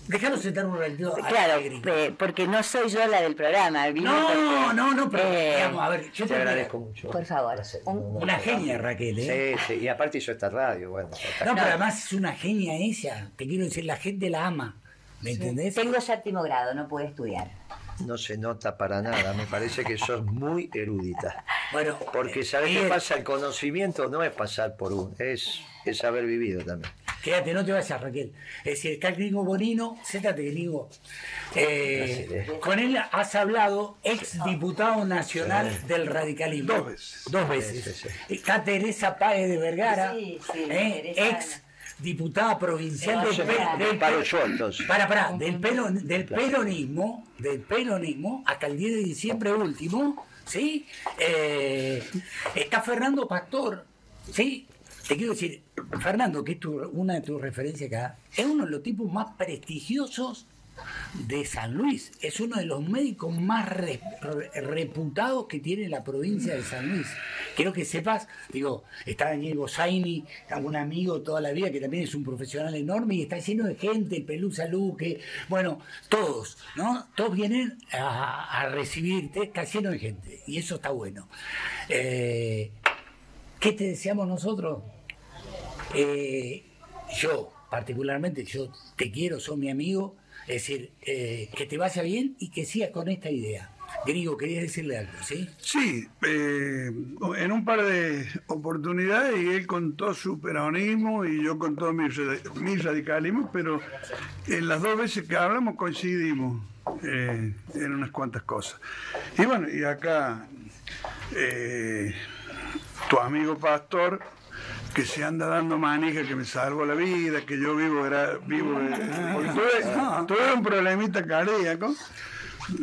déjalo sentar un ratito. claro, eh, porque no soy yo la del programa. No, porque- no, no, pero eh, digamos, a ver, yo Te te agradezco mucho. Por favor. un- Una genia, Raquel, ¿eh? Sí, sí, y aparte hizo esta radio, bueno. No, pero además es una genia ella. Te quiero decir, la gente la ama. ¿Me entendés? Tengo séptimo grado, no pude estudiar. no se nota para nada, me parece que sos muy erudita. Bueno, Porque ¿sabes qué bien, pasa? El conocimiento no es pasar por un, es, es haber vivido también. Quédate, no te vayas, Raquel. Es decir, está el gringo Bonino, siéntate, gringo. Eh, con él has hablado, ex diputado nacional del radicalismo. Dos veces. Dos veces. Sí, sí, Está Teresa Páez de Vergara, Sí, sí, eh, ex diputada provincial del, del- Paro yo, entonces. para, para, del, peron- del peronismo, del peronismo, hasta el 10 de diciembre último, ¿sí? Eh, está Fernando Pastor, ¿sí? Te quiero decir, Fernando, que es una de tus referencias acá, es uno de los tipos más prestigiosos de San Luis. Es uno de los médicos más re- re- reputados que tiene la provincia de San Luis. Quiero que sepas, digo, está Daniel Bosaini, un amigo toda la vida que también es un profesional enorme y está lleno de gente, Pelusa Luque, bueno, todos, ¿no? Todos vienen a, a recibirte, está lleno de gente y eso está bueno. Eh, ¿Qué te deseamos nosotros? Eh, yo, particularmente, yo te quiero, soy mi amigo, es decir, eh, que te vaya bien y que sigas con esta idea. Griego, quería decirle algo, ¿sí? Sí, eh, en un par de oportunidades y él con todo su peronismo y yo con todo mi, mi radicalismo, pero en las dos veces que hablamos coincidimos en unas cuantas cosas. Y bueno, y acá tu amigo pastor que se anda dando manija, que me salvó la vida, que yo vivo, era, vivo de- porque tuve, tuve un problemita cardíaco,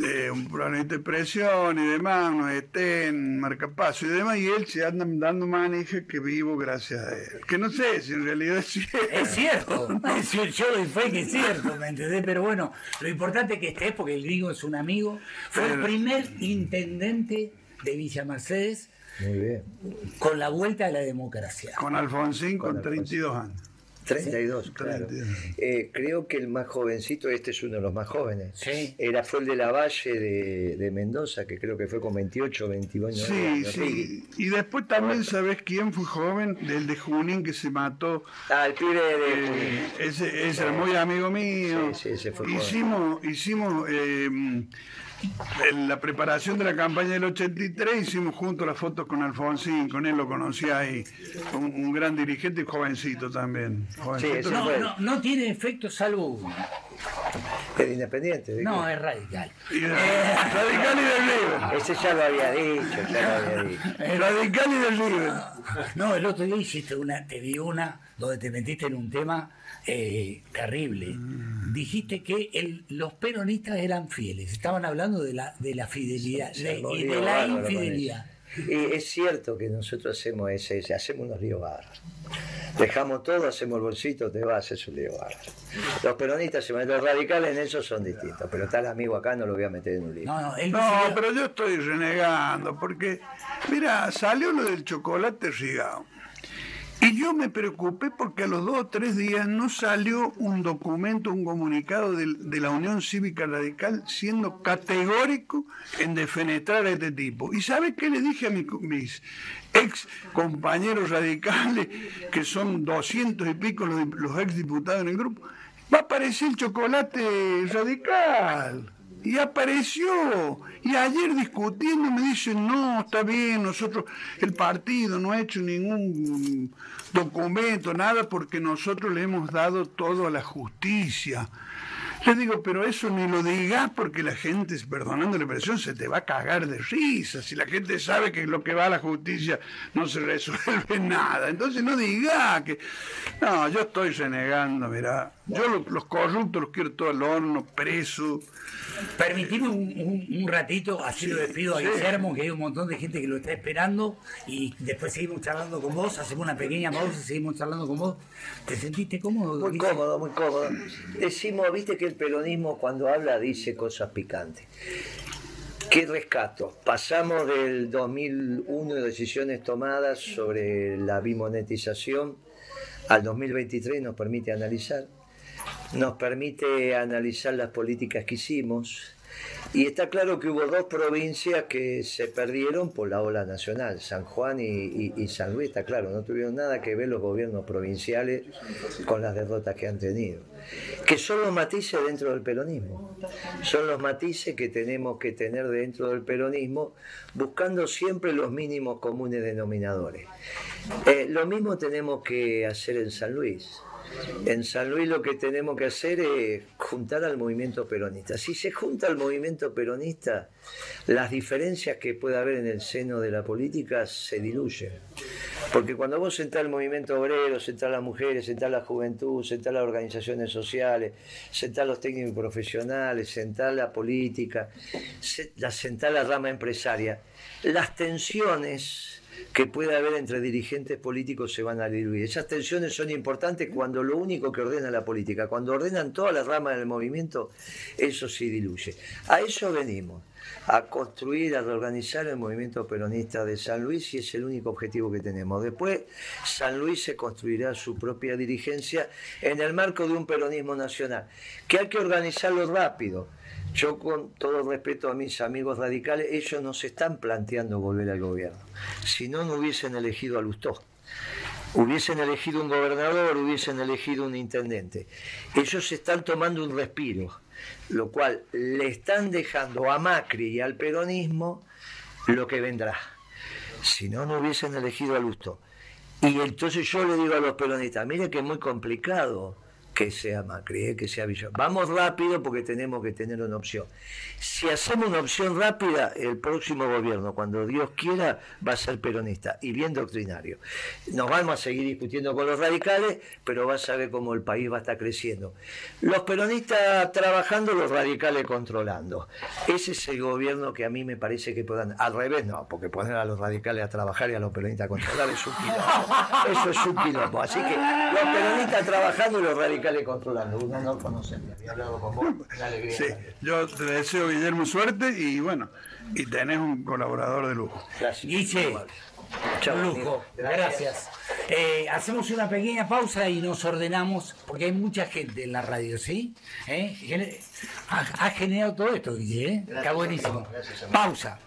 eh, un problemita de presión y demás, unos estén, marcapaso y demás, y él se anda dando manija que vivo gracias a él. Que no sé si en realidad es cierto. Es cierto, cier- yo doy fe que es cierto, ¿me entendés? Pero bueno, lo importante es que estés, porque el griego es un amigo, fue el Pero- primer intendente de Villa Mercedes Muy bien. con la vuelta a la democracia. Con Alfonsín con, Con 32 años. 32, claro. 32. Eh, creo que el más jovencito, este es uno de los más jóvenes. Sí. Era, fue el de la Valle de, de Mendoza, que creo que fue con 28 21 años. Sí, sí. Y después también, ¿sabes quién fue joven? El de Junín que se mató. Ah, el pibe de... Eh, ese, ese era muy amigo mío. Sí, sí, ese fue joven. hicimos hicimos eh, en la preparación de la campaña del 83, hicimos juntos las fotos con Alfonsín, con él lo conocí ahí. Un, un gran dirigente y jovencito también. Jovencito. ese No, fue. no, no tiene efecto salvo uno. El independiente. ¿de No, qué? es radical. Y de- Radical y del River. Ese ya lo había dicho, ya lo había dicho. Radical y del River. No, el otro día hiciste una, te vi una donde te metiste en un tema eh, terrible. Dijiste que el- los peronistas eran fieles. Estaban hablando de la, de la fidelidad Se de- y de la bárbaro infidelidad. Y es cierto que nosotros hacemos ese, hacemos unos líos barros. Dejamos todo, hacemos el bolsito, te vas, es un lío barro. Los peronistas, los radicales en eso son distintos, pero tal amigo acá no lo voy a meter en un lío. No, pero yo estoy renegando, porque, mira, salió lo del chocolate rigado. Y yo me preocupé porque a los dos o tres días no salió un documento, un comunicado de, la Unión Cívica Radical siendo categórico en defenestrar a este tipo. ¿Y sabe qué le dije a mis, ex compañeros radicales, que son doscientos y pico los, los ex diputados en el grupo? Va a aparecer chocolate radical. Y apareció. Y ayer discutiendo me dicen, no, está bien, nosotros, el partido no ha hecho ningún documento, nada, porque nosotros le hemos dado todo a la justicia. Le digo, pero eso ni lo digas porque la gente, perdonando la expresión, se te va a cagar de risa. Si la gente sabe que lo que va a la justicia no se resuelve (laughs) nada. Entonces no diga que... No, yo estoy renegando, mira. Yo los, corruptos los quiero todo al horno, preso. Permitime un, ratito, así lo despido a Guillermo, que hay un montón de gente que lo está esperando y después seguimos charlando con vos, hacemos una pequeña pausa y seguimos charlando con vos. ¿Te sentiste cómodo? Muy cómodo, muy cómodo. Decimos, viste que el peronismo cuando habla dice cosas picantes. ¿Qué rescato? Pasamos del 2001 de decisiones tomadas sobre la bimonetización al 2023 nos permite analizar nos permite analizar las políticas que hicimos. Y está claro que hubo dos provincias que se perdieron por la ola nacional, San Juan y, San Luis, está claro, no tuvieron nada que ver los gobiernos provinciales con las derrotas que han tenido. Que son los matices dentro del peronismo, son los matices que tenemos que tener dentro del peronismo, buscando siempre los mínimos comunes denominadores. Eh, lo mismo tenemos que hacer en San Luis. En San Luis lo que tenemos que hacer es juntar al movimiento peronista. Si se junta al movimiento peronista, las diferencias que puede haber en el seno de la política se diluyen. Porque cuando vos sentás el movimiento obrero, sentás las mujeres, sentás la juventud, sentás las organizaciones sociales, sentás los técnicos profesionales, sentás la política, sentás la rama empresaria, las tensiones que puede haber entre dirigentes políticos se van a diluir. Esas tensiones son importantes cuando lo único que ordena la política, cuando ordenan todas las ramas del movimiento, eso se diluye. A eso venimos, a construir, a reorganizar el movimiento peronista de San Luis y es el único objetivo que tenemos. Después, San Luis se construirá su propia dirigencia en el marco de un peronismo nacional, que hay que organizarlo rápido yo con todo respeto a mis amigos radicales, ellos no se están planteando volver al gobierno. Si no, no hubiesen elegido a Lustó. Hubiesen elegido un gobernador, hubiesen elegido un intendente. Ellos están tomando un respiro, lo cual le están dejando a Macri y al peronismo lo que vendrá. Si no, no hubiesen elegido a Lustó. Y entonces yo le digo a los peronistas, mire que es muy complicado que sea Macri, eh, que sea Villa. Vamos rápido porque tenemos que tener una opción. Si hacemos una opción rápida, el próximo gobierno, cuando Dios quiera, va a ser peronista y bien doctrinario. Nos vamos a seguir discutiendo con los radicales, pero vas a ver cómo el país va a estar creciendo. Los peronistas trabajando, los radicales controlando. Ese es el gobierno que a mí me parece que puedan. Al revés, no, porque poner a los radicales a trabajar y a los peronistas a controlar es un quilombo. Eso es un quilombo. Así que los peronistas trabajando y los radicales controlando. Uno no conoce, había hablado con vos, (laughs) una alegría. Sí, yo te deseo, Guillermo, suerte y bueno, y tenés un colaborador de lujo. Gracias. Guiche, un lujo, gracias. Eh, hacemos una pequeña pausa y nos ordenamos, porque hay mucha gente en la radio, ¿sí? ¿Eh? Ha, generado todo esto, Guille, ¿eh? Está buenísimo. pausa.